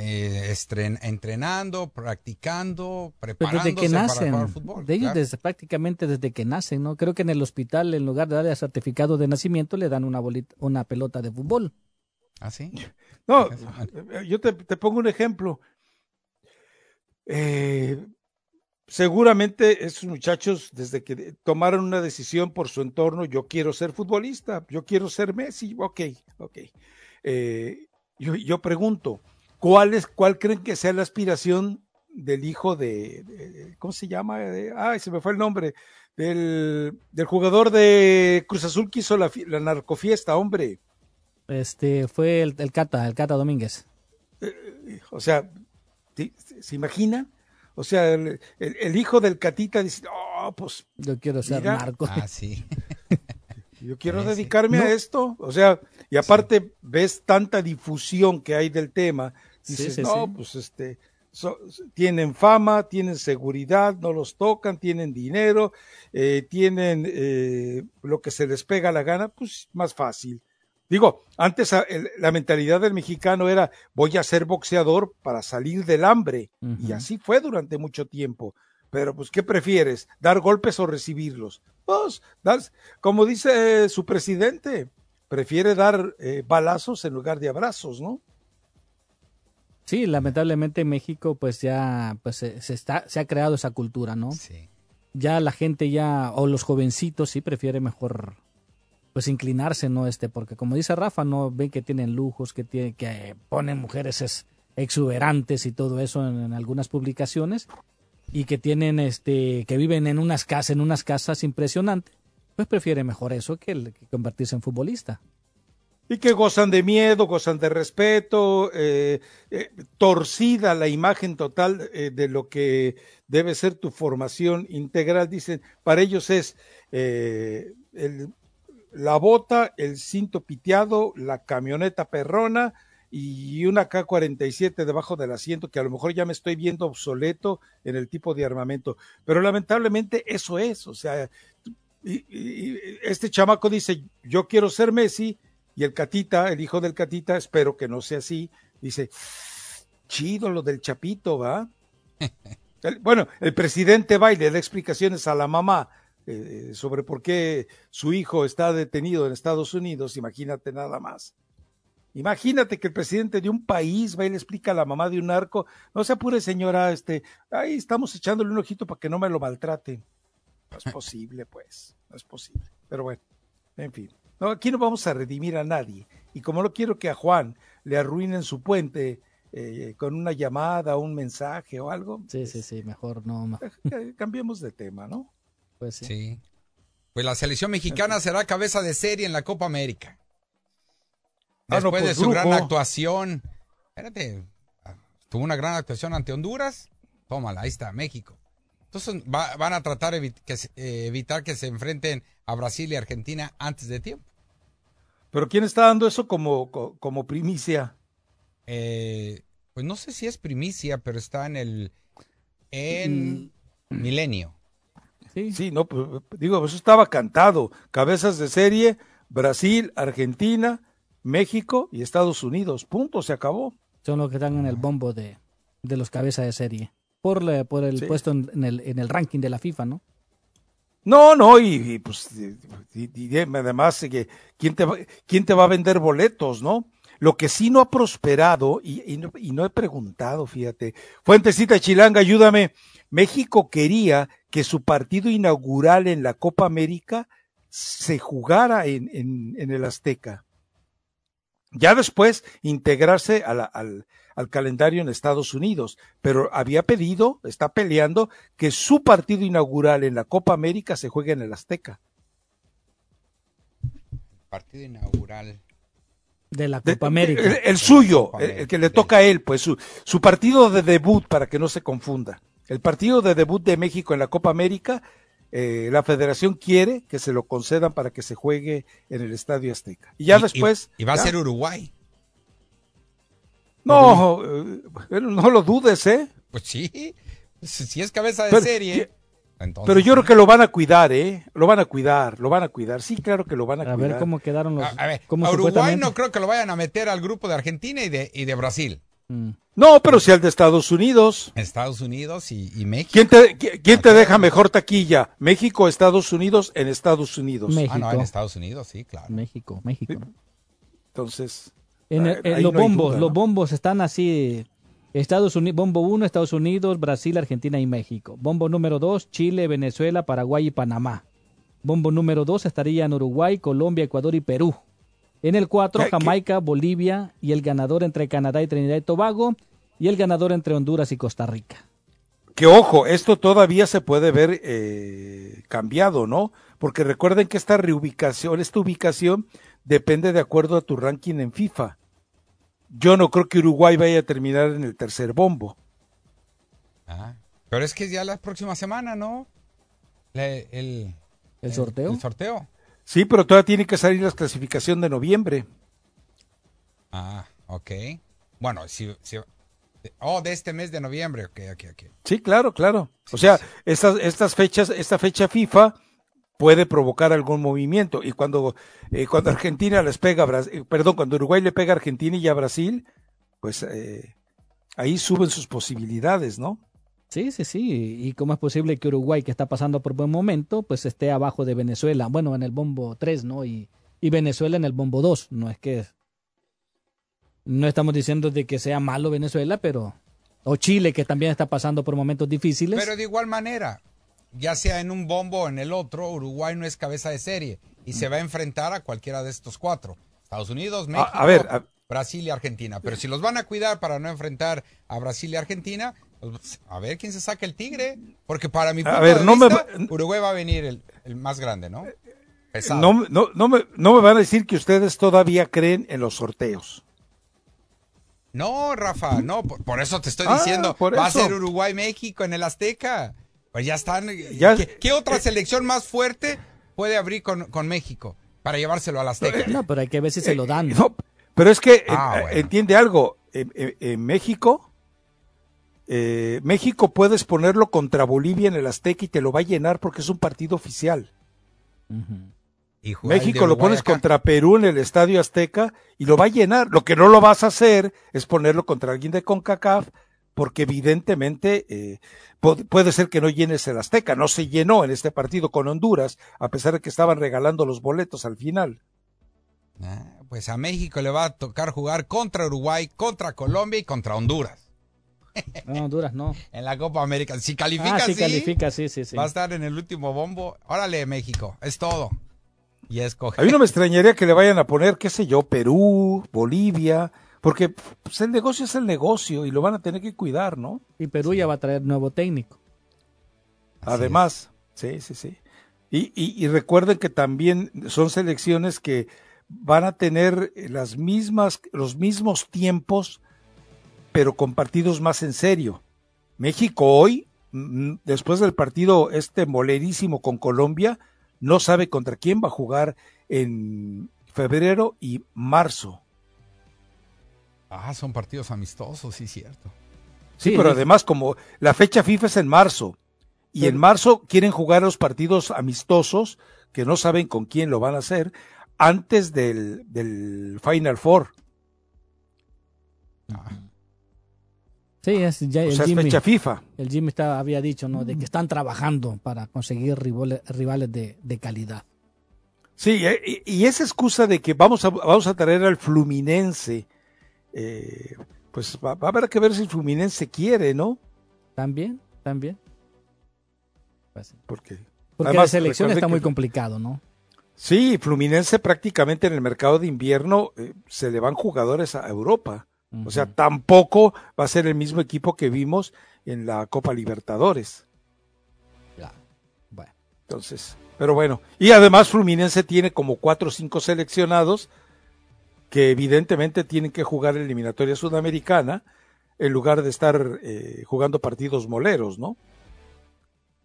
eh, estren- entrenando, practicando, preparándose desde que para nacen, jugar fútbol. de ellos claro. desde, prácticamente desde que nacen, ¿no? Creo que en el hospital, en lugar de darle certificado de nacimiento, le dan una bolita, una pelota de fútbol. ¿Ah, sí? No, eh, yo te, te pongo un ejemplo. Eh, seguramente esos muchachos, desde que tomaron una decisión por su entorno, yo quiero ser futbolista, yo quiero ser Messi, ok, ok. Eh, yo, yo pregunto, ¿cuál, es, ¿cuál creen que sea la aspiración del hijo de, de- ¿cómo se llama? De- ay, se me fue el nombre, del, del jugador de Cruz Azul que hizo la, la narcofiesta, hombre. Este fue el, el Cata, el Cata Domínguez. O sea, ¿sí- ¿se imaginan? O sea, el, el- el hijo del Catita dice, oh, pues Yo quiero ser Mira. narco. Ah, sí. yo quiero sí. dedicarme a esto. O sea, y aparte ves tanta difusión que hay del tema, dices, sí, no, sí. pues este, so- tienen fama, tienen seguridad, no los tocan, tienen dinero, eh, tienen eh, lo que se les pega la gana, pues más fácil. Digo, antes a- el- la mentalidad del mexicano era voy a ser boxeador para salir del hambre. Y así fue durante mucho tiempo. Pero pues, ¿qué prefieres? ¿Dar golpes o recibirlos? Pues, das- como dice eh, su presidente, prefiere dar eh, balazos en lugar de abrazos, ¿no? Sí, lamentablemente en México pues ya pues se, se está se ha creado esa cultura, ¿no? Sí. Ya la gente ya o los jovencitos sí prefiere mejor pues inclinarse, ¿no? Este porque como dice Rafa, no ven que tienen lujos, que tiene que ponen mujeres es- exuberantes y todo eso en, en algunas publicaciones y que tienen este que viven en unas casas en unas casas impresionantes, pues prefiere mejor eso que, el- que convertirse en futbolista. Y que gozan de miedo, gozan de respeto, eh, eh, torcida la imagen total eh, de lo que debe ser tu formación integral. Dicen, para ellos es el- la bota, el cinto piteado, la camioneta perrona y una K-47 debajo del asiento, que a lo mejor ya me estoy viendo obsoleto en el tipo de armamento. Pero lamentablemente eso es, o sea, este chamaco dice, yo quiero ser Messi, y el Catita, el hijo del Catita, espero que no sea así, dice, chido lo del Chapito, ¿va? El- bueno, el presidente va y le da explicaciones a la mamá eh, sobre por qué su hijo está detenido en Estados Unidos, imagínate nada más. Imagínate que el presidente de un país va y le explica a la mamá de un narco, no se apure señora, este, ahí estamos echándole un ojito para que no me lo maltrate. No es posible, pues, no es posible. Pero bueno, en fin. No, aquí no vamos a redimir a nadie. Y como no quiero que a Juan le arruinen su puente eh, con una llamada, un mensaje o algo, Sí, sí, sí, mejor no. eh, cambiemos de tema, ¿no? Pues sí. Sí. Pues la selección mexicana será cabeza de serie en la Copa América. Ah, no, Después de pues, su gran actuación. Espérate. ah, Tuvo una gran actuación ante Honduras. Tómala, ahí está, México. Entonces va- van a tratar se- eh, evitar que se enfrenten a Brasil y Argentina antes de tiempo. Pero ¿quién está dando eso como, co- como primicia? Eh, pues no sé si es primicia, pero está en el en Milenio. Sí. Sí, no, pues, digo, eso estaba cantado. Cabezas de serie, Brasil, Argentina, México y Estados Unidos. Punto, se acabó. Son los que están en el bombo de, de los cabezas de serie. Por, la- por el Sí. puesto en, en el, en el ranking de la FIFA, ¿no? No, no, y, pues y- además que quién te va, quién te va a vender boletos, ¿no? Lo que sí no ha prosperado y, y no, y no he preguntado, fíjate, Fuentecita Chilanga, ayúdame. México quería que su partido inaugural en la Copa América se jugara en, en, en el Azteca. Ya después integrarse a la- al, al calendario en Estados Unidos, pero había pedido, está peleando, que su partido inaugural en la Copa América se juegue en el Azteca. Partido inaugural. De la De- Copa América. El, el suyo, el, que le toca a él, pues su, su partido de debut, para que no se confunda. El partido de debut de México en la Copa América, eh, la federación quiere que se lo concedan para que se juegue en el Estadio Azteca. Y ya Y- después... Y, va a ser Uruguay. No, eh, no lo dudes, ¿eh? Pues sí. Si si es cabeza de Pero- serie. entonces Pero yo creo que lo van a cuidar, ¿eh? Lo van a cuidar, lo van a cuidar. Sí, claro que lo van a, A cuidar. ver cómo quedaron los. A, a ver, cómo a Uruguay no creo que lo vayan a meter al grupo de Argentina y de, y de Brasil. Mm. No, pero si al de Estados Unidos. Estados Unidos y, y México. ¿Quién te, qui- quién te deja mejor taquilla? ¿México o Estados Unidos? En Estados Unidos. México. Ah, no, en Estados Unidos, sí, claro. México, México. Entonces, En el- ahí- en ahí los no bombos, duda, los ¿no? bombos están así. Estados Unidos, bombo 1, Estados Unidos, Brasil, Argentina y México. Bombo número 2, Chile, Venezuela, Paraguay y Panamá. Bombo número 2 estaría en Uruguay, Colombia, Ecuador y Perú. En el 4, ¿Qué- qué? Jamaica, Bolivia y el ganador entre Canadá y Trinidad y Tobago. Y el ganador entre Honduras y Costa Rica. Que ojo, esto todavía se puede ver eh, cambiado, ¿no? Porque recuerden que esta reubicación, esta ubicación depende de acuerdo a tu ranking en FIFA. Yo no creo que Uruguay vaya a terminar en el tercer bombo. Ah, Pero es que ya la próxima semana, ¿no? Le- el, ¿El sorteo? El sorteo. Sí, pero todavía tiene que salir la clasificación de noviembre. Ah, ok. Bueno, si, si- Oh, de este mes de noviembre. Ok, ok, ok. Sí, claro, claro. O sea, estas, estas fechas, esta fecha FIFA puede provocar algún movimiento. Y cuando, eh, cuando Argentina les pega a Brasil, perdón, cuando Uruguay le pega a Argentina y a Brasil, pues eh, ahí suben sus posibilidades, ¿no? Sí, sí, sí. ¿Y cómo es posible que Uruguay, que está pasando por buen momento, pues esté abajo de Venezuela? Bueno, en el bombo 3, ¿no? Y, y Venezuela en el bombo 2. No es que... No estamos diciendo de que sea malo Venezuela, pero... O Chile, que también está pasando por momentos difíciles. Pero de igual manera, ya sea en un bombo o en el otro, Uruguay no es cabeza de serie y se va a enfrentar a cualquiera de estos cuatro. Estados Unidos, México, a ver, a- Brasil y Argentina. Pero si los van a cuidar para no enfrentar a Brasil y Argentina, pues, a ver quién se saca el tigre. Porque para mi A ver, de no me vista, Uruguay va a venir el, el más grande, ¿no? Pesado. No, no, no, me, no me van a decir que ustedes todavía creen en los sorteos. No, Rafa, no, por, por eso te estoy Ah, diciendo, por va a ser Uruguay-México en el Azteca. Pues ya están. Ya- ¿Qué, qué otra selección más fuerte puede abrir con, con México para llevárselo al Azteca? No, pero hay que ver si se lo dan. No, pero es que Ah, eh, bueno. entiende algo. En, en- en México, eh, México puedes ponerlo contra Bolivia en el Azteca y te lo va a llenar porque es un partido oficial. México lo pones acá. contra Perú en el Estadio Azteca y lo va a llenar. Lo que no lo vas a hacer es ponerlo contra alguien de CONCACAF porque evidentemente eh, pu- puede ser que no llenes el Azteca. No se llenó en este partido con Honduras a pesar de que estaban regalando los boletos al final. Ah, pues a México le va a tocar jugar contra Uruguay, contra Colombia y contra Honduras No, Honduras no. en la Copa América. Si califica, Ah, sí, sí, califica, sí, sí, sí. va a estar en el último bombo. Órale, México, es todo. Y escoge. A mí no me extrañaría que le vayan a poner, qué sé yo, Perú, Bolivia, porque pues, el negocio es el negocio y lo van a tener que cuidar, ¿no? Y Perú ya va a traer nuevo técnico. Además, sí, sí, sí. Y, y, y recuerden que también son selecciones que van a tener las mismas, los mismos tiempos, pero con partidos más en serio. México hoy, después del partido este molerísimo con Colombia, no sabe contra quién va a jugar en febrero y marzo. Ah, son partidos amistosos, sí, cierto. Sí, Sí, pero sí. además como la fecha FIFA es en marzo y en marzo quieren jugar los partidos amistosos que no saben con quién lo van a hacer antes del, del Final Four. Sí, es, ya O el sea, es Jimmy, fecha FIFA. el Jimmy está, había dicho, ¿no? De que están trabajando para conseguir rivales, rivales de, de calidad. Sí, eh, y, y esa excusa de que vamos a, vamos a traer al Fluminense, eh, pues va, va a haber que ver si el Fluminense quiere, ¿no? También, también. Pues, Porque, porque además, la selección está que- muy complicado, ¿no? Sí, Fluminense prácticamente en el mercado de invierno eh, se le van jugadores a Europa. O sea, tampoco va a ser el mismo equipo que vimos en la Copa Libertadores. Bueno. Entonces, pero bueno. Y además Fluminense tiene como cuatro o cinco seleccionados que evidentemente tienen que jugar eliminatoria sudamericana en lugar de estar eh, jugando partidos moleros, ¿no?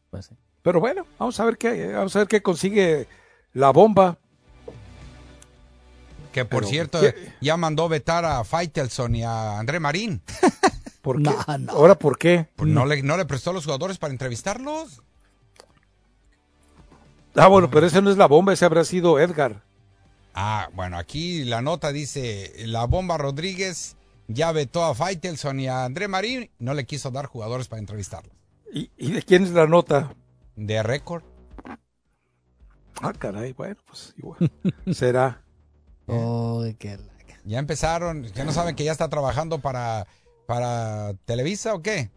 Pues sí. Pero bueno, vamos a ver qué, vamos a ver qué consigue la bomba. Que por Pero, cierto, ¿qué? ya mandó vetar a Faitelson y a André Marín. ¿Por qué? no. ¿Ahora por qué? Pues no, le, no le prestó a los jugadores para entrevistarlos. Ah, bueno, pero ese no es la bomba, ese habrá sido Edgar. Ah, bueno, aquí la nota dice, la bomba Rodríguez ya vetó a Faitelson y a André Marín, no le quiso dar jugadores para entrevistarlos. ¿Y, y de quién es la nota? De récord. Ah, caray, bueno, pues igual. Será. Oh, qué Ya empezaron, ya no saben que ya está trabajando para, para Televisa o qué.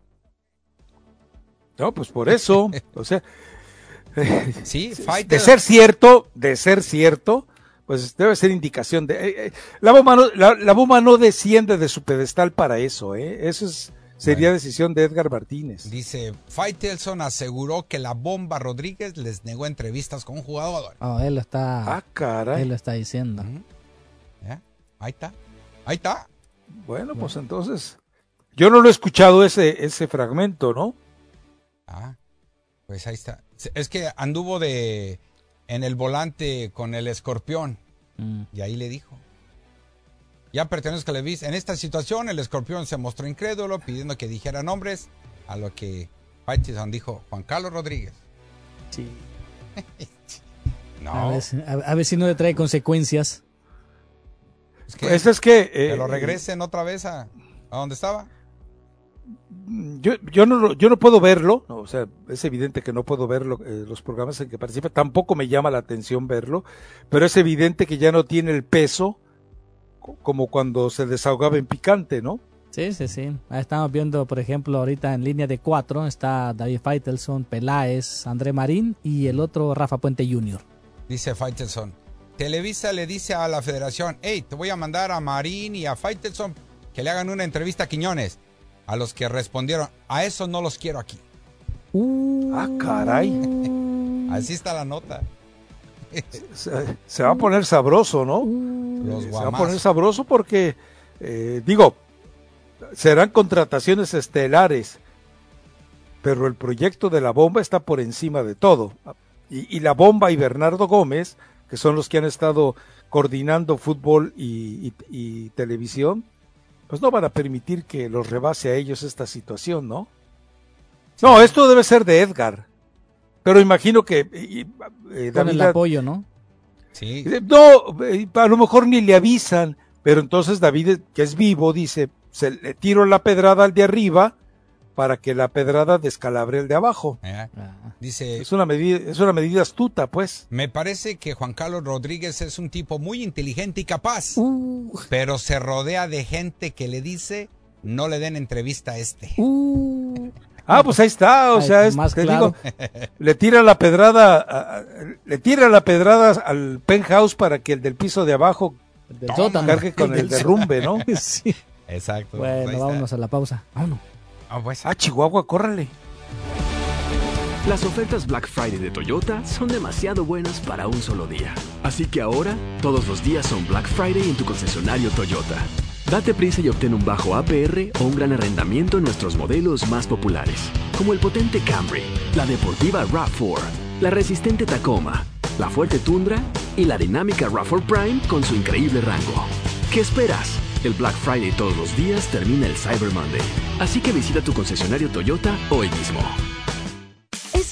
No, pues por eso. o sea, Sí, de ser cierto, de ser cierto, pues debe ser indicación de... eh, eh, la, bomba no, la, la bomba no desciende de su pedestal para eso, ¿eh? Eso es, sería decisión de Edgar Martínez. Dice, Faitelson aseguró que la bomba Rodríguez les negó entrevistas con jugadores. Oh, él lo está, Ah, caray. él lo está diciendo. Ahí está. Ahí está. Bueno, pues entonces... Yo no lo he escuchado ese, ese fragmento, ¿no? Ah, pues ahí está. Es que anduvo de en el volante con el escorpión. Mm. Y ahí le dijo. Ya pertenezco a Levis. En esta situación, el escorpión se mostró incrédulo, pidiendo que dijera nombres, a lo que Faitelson dijo Juan Carlos Rodríguez. Sí. No. A ver, si- a- a ver si no le trae consecuencias. Es Pues es que, que eh, lo regresen otra vez a, a donde estaba. yo, yo no yo no puedo verlo, no, o sea, es evidente que no puedo verlo, eh, los programas en que participa, tampoco me llama la atención verlo, pero es evidente que ya no tiene el peso co- como cuando se desahogaba en picante, ¿no? Sí, sí, sí. Estamos viendo, por ejemplo, ahorita en línea de cuatro está David Faitelson, Peláez, André Marín y el otro Rafa Puente Jr. Dice Faitelson. Televisa le dice a la federación, hey, te voy a mandar a Marín y a Faitelson que le hagan una entrevista a Quiñones. A los que respondieron, a esos no los quiero aquí. Ah, caray. Así está la nota. Se, se va a poner sabroso, ¿no? Los Eh, se va a poner sabroso porque, eh, digo, serán contrataciones estelares, pero el proyecto de la bomba está por encima de todo. Y, y la bomba y Bernardo Gómez, que son los que han estado coordinando fútbol y, y- y televisión, pues no van a permitir que los rebase a ellos esta situación, ¿no? No, esto debe ser de Edgar. Pero imagino que y- y, eh, Con el apoyo, ¿no? Sí. Dice, No, eh, a lo mejor ni le avisan, pero entonces David, que es vivo, dice, se le tiro la pedrada al de arriba para que la pedrada descalabre el de abajo. Eh, Dice, Es una medida, es una medida astuta, pues. me parece que Juan Carlos Rodríguez es un tipo muy inteligente y capaz, pero se rodea de gente que le dice, no le den entrevista a este. Ah, pues ahí está, o Ay, sea, es, más te claro. digo, le tira la pedrada, a- a- le tira la pedrada al penthouse para que el del piso de abajo Del cargue con el derrumbe, ¿no? sí. Exacto. Bueno, Ahí está. vámonos a la pausa. Vámonos. Ah, pues. Ah, Chihuahua, córrele. Las ofertas Black Friday de Toyota son demasiado buenas para un solo día. Así que ahora, todos los días son Black Friday en tu concesionario Toyota. Date prisa y obtén un bajo APR o un gran arrendamiento en nuestros modelos más populares, como el potente Camry, la deportiva RAV4, la resistente Tacoma, la fuerte Tundra y la dinámica RAV4 Prime con su increíble rango. ¿Qué esperas? El Black Friday todos los días termina el Cyber Monday. Así que visita tu concesionario Toyota hoy mismo.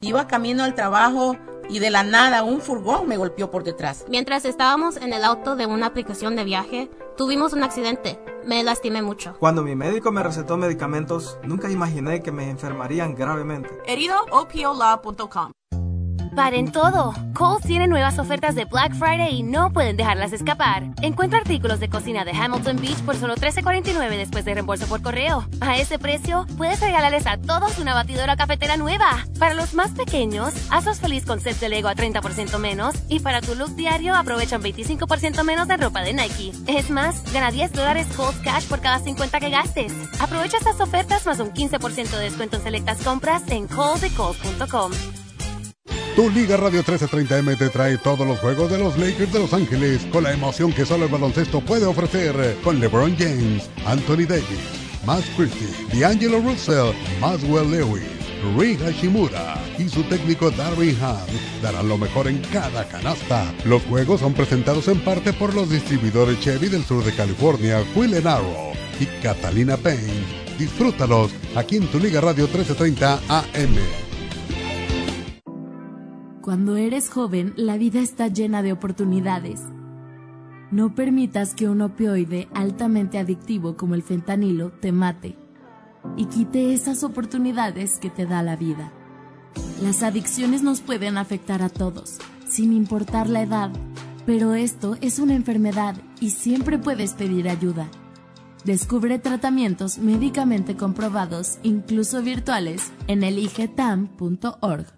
Iba camino al trabajo y de la nada un furgón me golpeó por detrás. Mientras estábamos en el auto de una aplicación de viaje, tuvimos un accidente. Me lastimé mucho. Cuando mi médico me recetó medicamentos, nunca imaginé que me enfermarían gravemente. Herido. Paren todo. Kohl's tiene nuevas ofertas de Black Friday y no pueden dejarlas escapar. Encuentra artículos de cocina de Hamilton Beach por solo $13.49 después de reembolso por correo. A ese precio, puedes regalarles a todos una batidora cafetera nueva. Para los más pequeños, hazlos feliz con sets de Lego a 30% menos. Y para tu look diario, aprovecha un 25% menos de ropa de Nike. Es más, gana 10 dólares Kohl's Cash por cada 50 que gastes. Aprovecha estas ofertas más un 15% de descuento en selectas compras en kohldecalls.com. Tu Liga Radio 1330M te trae todos los juegos de los Lakers de Los Ángeles con la emoción que solo el baloncesto puede ofrecer con LeBron James, Anthony Davis, Max Christie, D'Angelo Russell, Maswell Lewis, Rui Hashimura y su técnico Darvin Ham darán lo mejor en cada canasta. Los juegos son presentados en parte por los distribuidores Chevy del sur de California, Will Arrow y Catalina Payne. Disfrútalos aquí en tu Liga Radio 1330 AM. Cuando eres joven, la vida está llena de oportunidades. No permitas que un opioide altamente adictivo como el fentanilo te mate y quite esas oportunidades que te da la vida. Las adicciones nos pueden afectar a todos, sin importar la edad, pero esto es una enfermedad y siempre puedes pedir ayuda. Descubre tratamientos médicamente comprobados, incluso virtuales, en eligetam.org.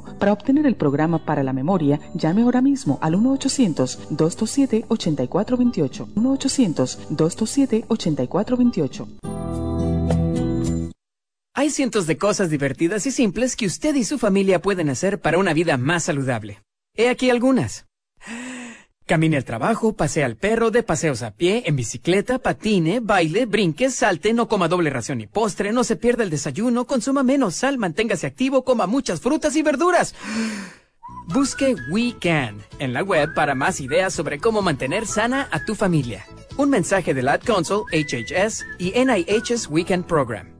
Para obtener el programa para la memoria, llame ahora mismo al 1-800-227-8428. 1-800-227-8428. Hay cientos de cosas divertidas y simples que usted y su familia pueden hacer para una vida más saludable. He aquí algunas. Camine al trabajo, pasea al perro, de paseos a pie, en bicicleta, patine, baile, brinque, salte, no coma doble ración ni postre, no se pierda el desayuno, consuma menos sal, manténgase activo, coma muchas frutas y verduras. Busque We Can en la web para más ideas sobre cómo mantener sana a tu familia. Un mensaje del Ad Council, HHS y NIH's Weekend Program.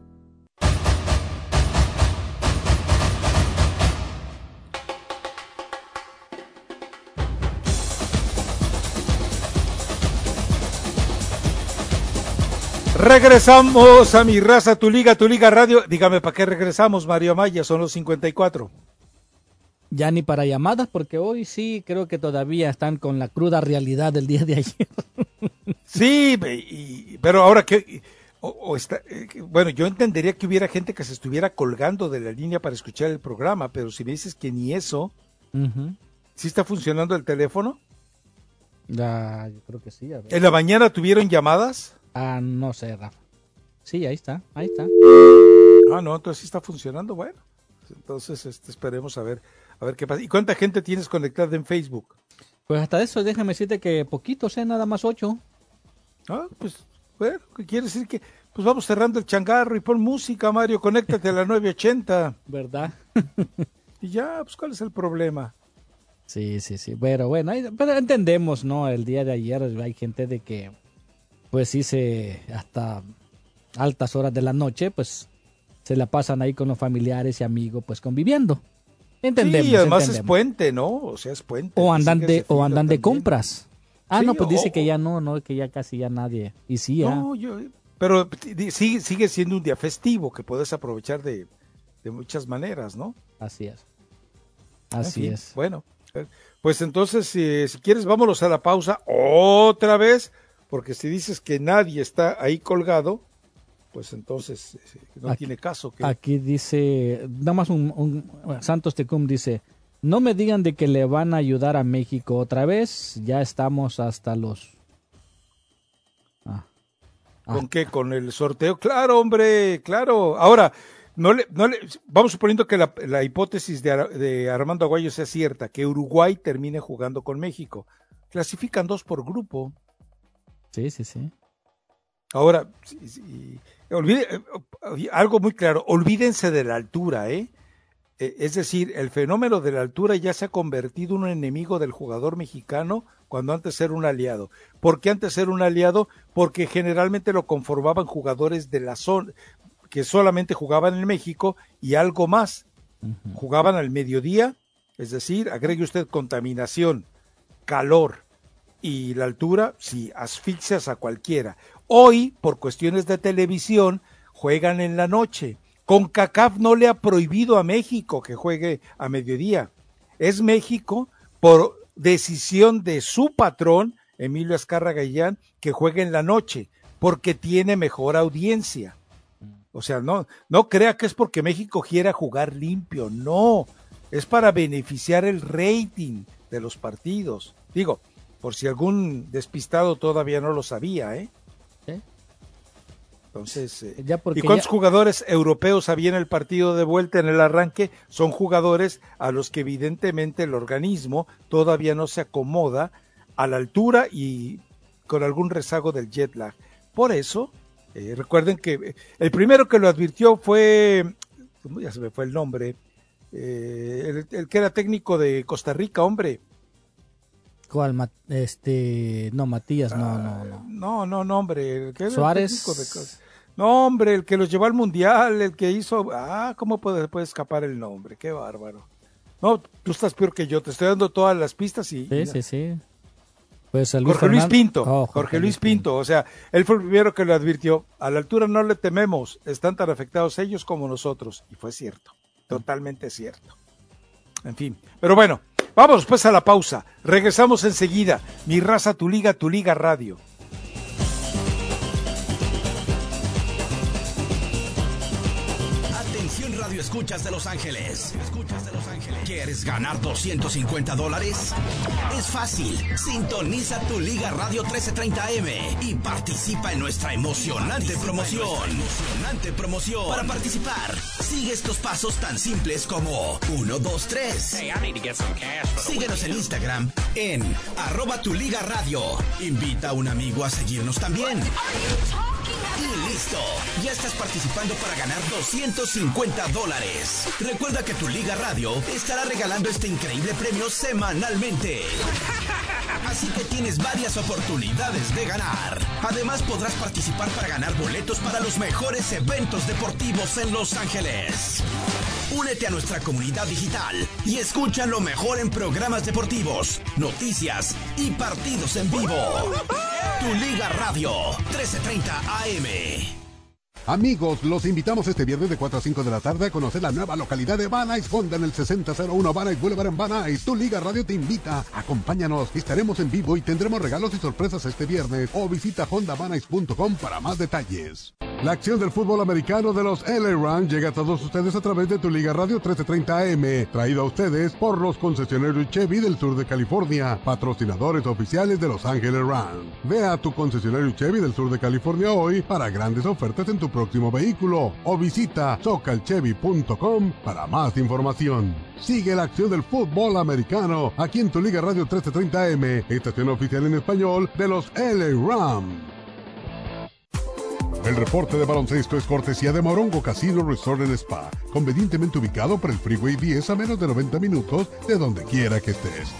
Regresamos a mi raza, tu liga, tu liga radio. Dígame, ¿para qué regresamos, Mario Maya? Son los 54. Ya ni para llamadas, porque hoy sí creo que todavía están con la cruda realidad del día de ayer. sí, y- pero ahora que... o- o está, eh, bueno, yo entendería que hubiera gente que se estuviera colgando de la línea para escuchar el programa, pero si me dices que ni eso, Ujú. ¿sí está funcionando el teléfono? Yo creo que sí. a ver. ¿En la mañana tuvieron llamadas? Ah, no sé, Rafa. Sí, ahí está, ahí está. Ah, no, entonces sí está funcionando, bueno. Entonces este, esperemos a ver, a ver qué pasa. ¿Y cuánta gente tienes conectada en Facebook? Pues hasta eso, déjame decirte que poquitos, ¿eh? Nada más ocho. Ah, pues, bueno, ¿qué quiere decir que pues vamos cerrando el changarro y pon música, Mario, conéctate a la 980. ¿Verdad? y ya, pues ¿cuál es el problema? Sí, sí, sí. Pero bueno, pero entendemos, ¿no? El día de ayer hay gente de que, pues se hasta altas horas de la noche, pues se la pasan ahí con los familiares y amigos, pues conviviendo. Entendemos. sí, además es puente, ¿no? O sea, es puente. O andan de, o andan de compras. Ah, Sí, no, pues dice o- que ya no, no, que ya casi ya nadie. Y sí, ah. No, yo, pero sigue, sigue siendo un día festivo que puedes aprovechar de, de muchas maneras, ¿no? Así es. En Así fin, es. Bueno, eh, pues entonces, eh, si quieres, vámonos a la pausa otra vez, porque si dices que nadie está ahí colgado, pues entonces eh, no Aquí- tiene caso. Que... Aquí dice, nada más un, un- Santos Tecum dice, no me digan de que le van a ayudar a México otra vez, ya estamos hasta los... Ah. ¿Con qué? ¿Con el sorteo? Claro, hombre, claro. Ahora, no le, no le, vamos suponiendo que la, la hipótesis de, de Armando Aguayo sea cierta, que Uruguay termine jugando con México. Clasifican dos por grupo. Sí, sí, sí. Ahora, sí, sí, olvide- eh, algo muy claro, olvídense de la altura, ¿eh? Eh, Es decir, el fenómeno de la altura ya se ha convertido en un enemigo del jugador mexicano cuando antes era un aliado. ¿Por qué antes era un aliado? Porque generalmente lo conformaban jugadores de la zona, que solamente jugaban en México y algo más. Jugaban al mediodía, es decir, agregue usted contaminación, calor y la altura, sí, asfixias a cualquiera. Hoy, por cuestiones de televisión, juegan en la noche. Con CACAF no le ha prohibido a México que juegue a mediodía. Es México, por decisión de su patrón, Emilio Azcarra Gallán, que juegue en la noche, porque tiene mejor audiencia. O sea, no, no crea que es porque México quiera jugar limpio, no, es para beneficiar el rating de los partidos. Digo, por si algún despistado todavía no lo sabía, ¿eh? Entonces, eh, Ya porque ¿y cuántos ya- jugadores europeos había en el partido de vuelta en el arranque? Son jugadores a los que evidentemente el organismo todavía no se acomoda a la altura y con algún rezago del jet lag. Por eso, eh, recuerden que eh, el primero que lo advirtió fue, ya se me fue el nombre, eh, el, el que era técnico de Costa Rica, hombre. Ma- Este, no, Matías, no, no, no. No, no, no, hombre. Suárez. de no, hombre, el que los llevó al mundial, el que hizo. Ah, ¿cómo puede, puede escapar el nombre? Qué bárbaro. No, tú estás peor que yo. Te estoy dando todas las pistas y. Sí, y- sí, sí. Pues Jorge Luis Pinto. Oh, Jorge, Luis Pinto. O sea, él fue el primero que lo advirtió. A la altura no le tememos. Están tan afectados ellos como nosotros. Y fue cierto. Totalmente cierto. En fin. Pero bueno, vamos pues a la pausa. Regresamos enseguida. Mi raza, tu liga, tu liga radio. Escuchas de Los Ángeles. Escuchas de Los Ángeles. ¿Quieres ganar 250 dólares? Es fácil. Sintoniza tu Liga Radio 1330M y participa en nuestra emocionante promoción. Emocionante promoción. Para participar, sigue estos pasos tan simples como 1, 2, 3. Síguenos en Instagram en arroba tu Liga Radio. Invita a un amigo a seguirnos también. Listo, ya estás participando para ganar 250 dólares. Recuerda que tu Liga Radio estará regalando este increíble premio semanalmente. Así que tienes varias oportunidades de ganar. Además podrás participar para ganar boletos para los mejores eventos deportivos en Los Ángeles. Únete a nuestra comunidad digital y escucha lo mejor en programas deportivos, noticias y partidos en vivo. Tu Liga Radio 1330 AM. Amigos, los invitamos este viernes de 4 a 5 de la tarde a conocer la nueva localidad de Van Nuys Honda en el 6001 Van Nuys Boulevard en Van Nuys. Tu Liga Radio te invita. Acompáñanos. Estaremos en vivo y tendremos regalos y sorpresas este viernes. O visita hondavanais.com para más detalles. La acción del fútbol americano de los LA Rams llega a todos ustedes a través de tu Liga Radio 1330 AM, traído a ustedes por los concesionarios Chevy del sur de California, patrocinadores oficiales de Los Ángeles Rams. Ve a tu concesionario Chevy del sur de California hoy para grandes ofertas en tu próximo vehículo o visita socalchevy.com para más información. Sigue la acción del fútbol americano aquí en tu Liga Radio 1330 AM, estación oficial en español de los LA Rams. El reporte de baloncesto es cortesía de Morongo Casino Resort and Spa, convenientemente ubicado por el Freeway 10 a menos de 90 minutos de donde quiera que estés.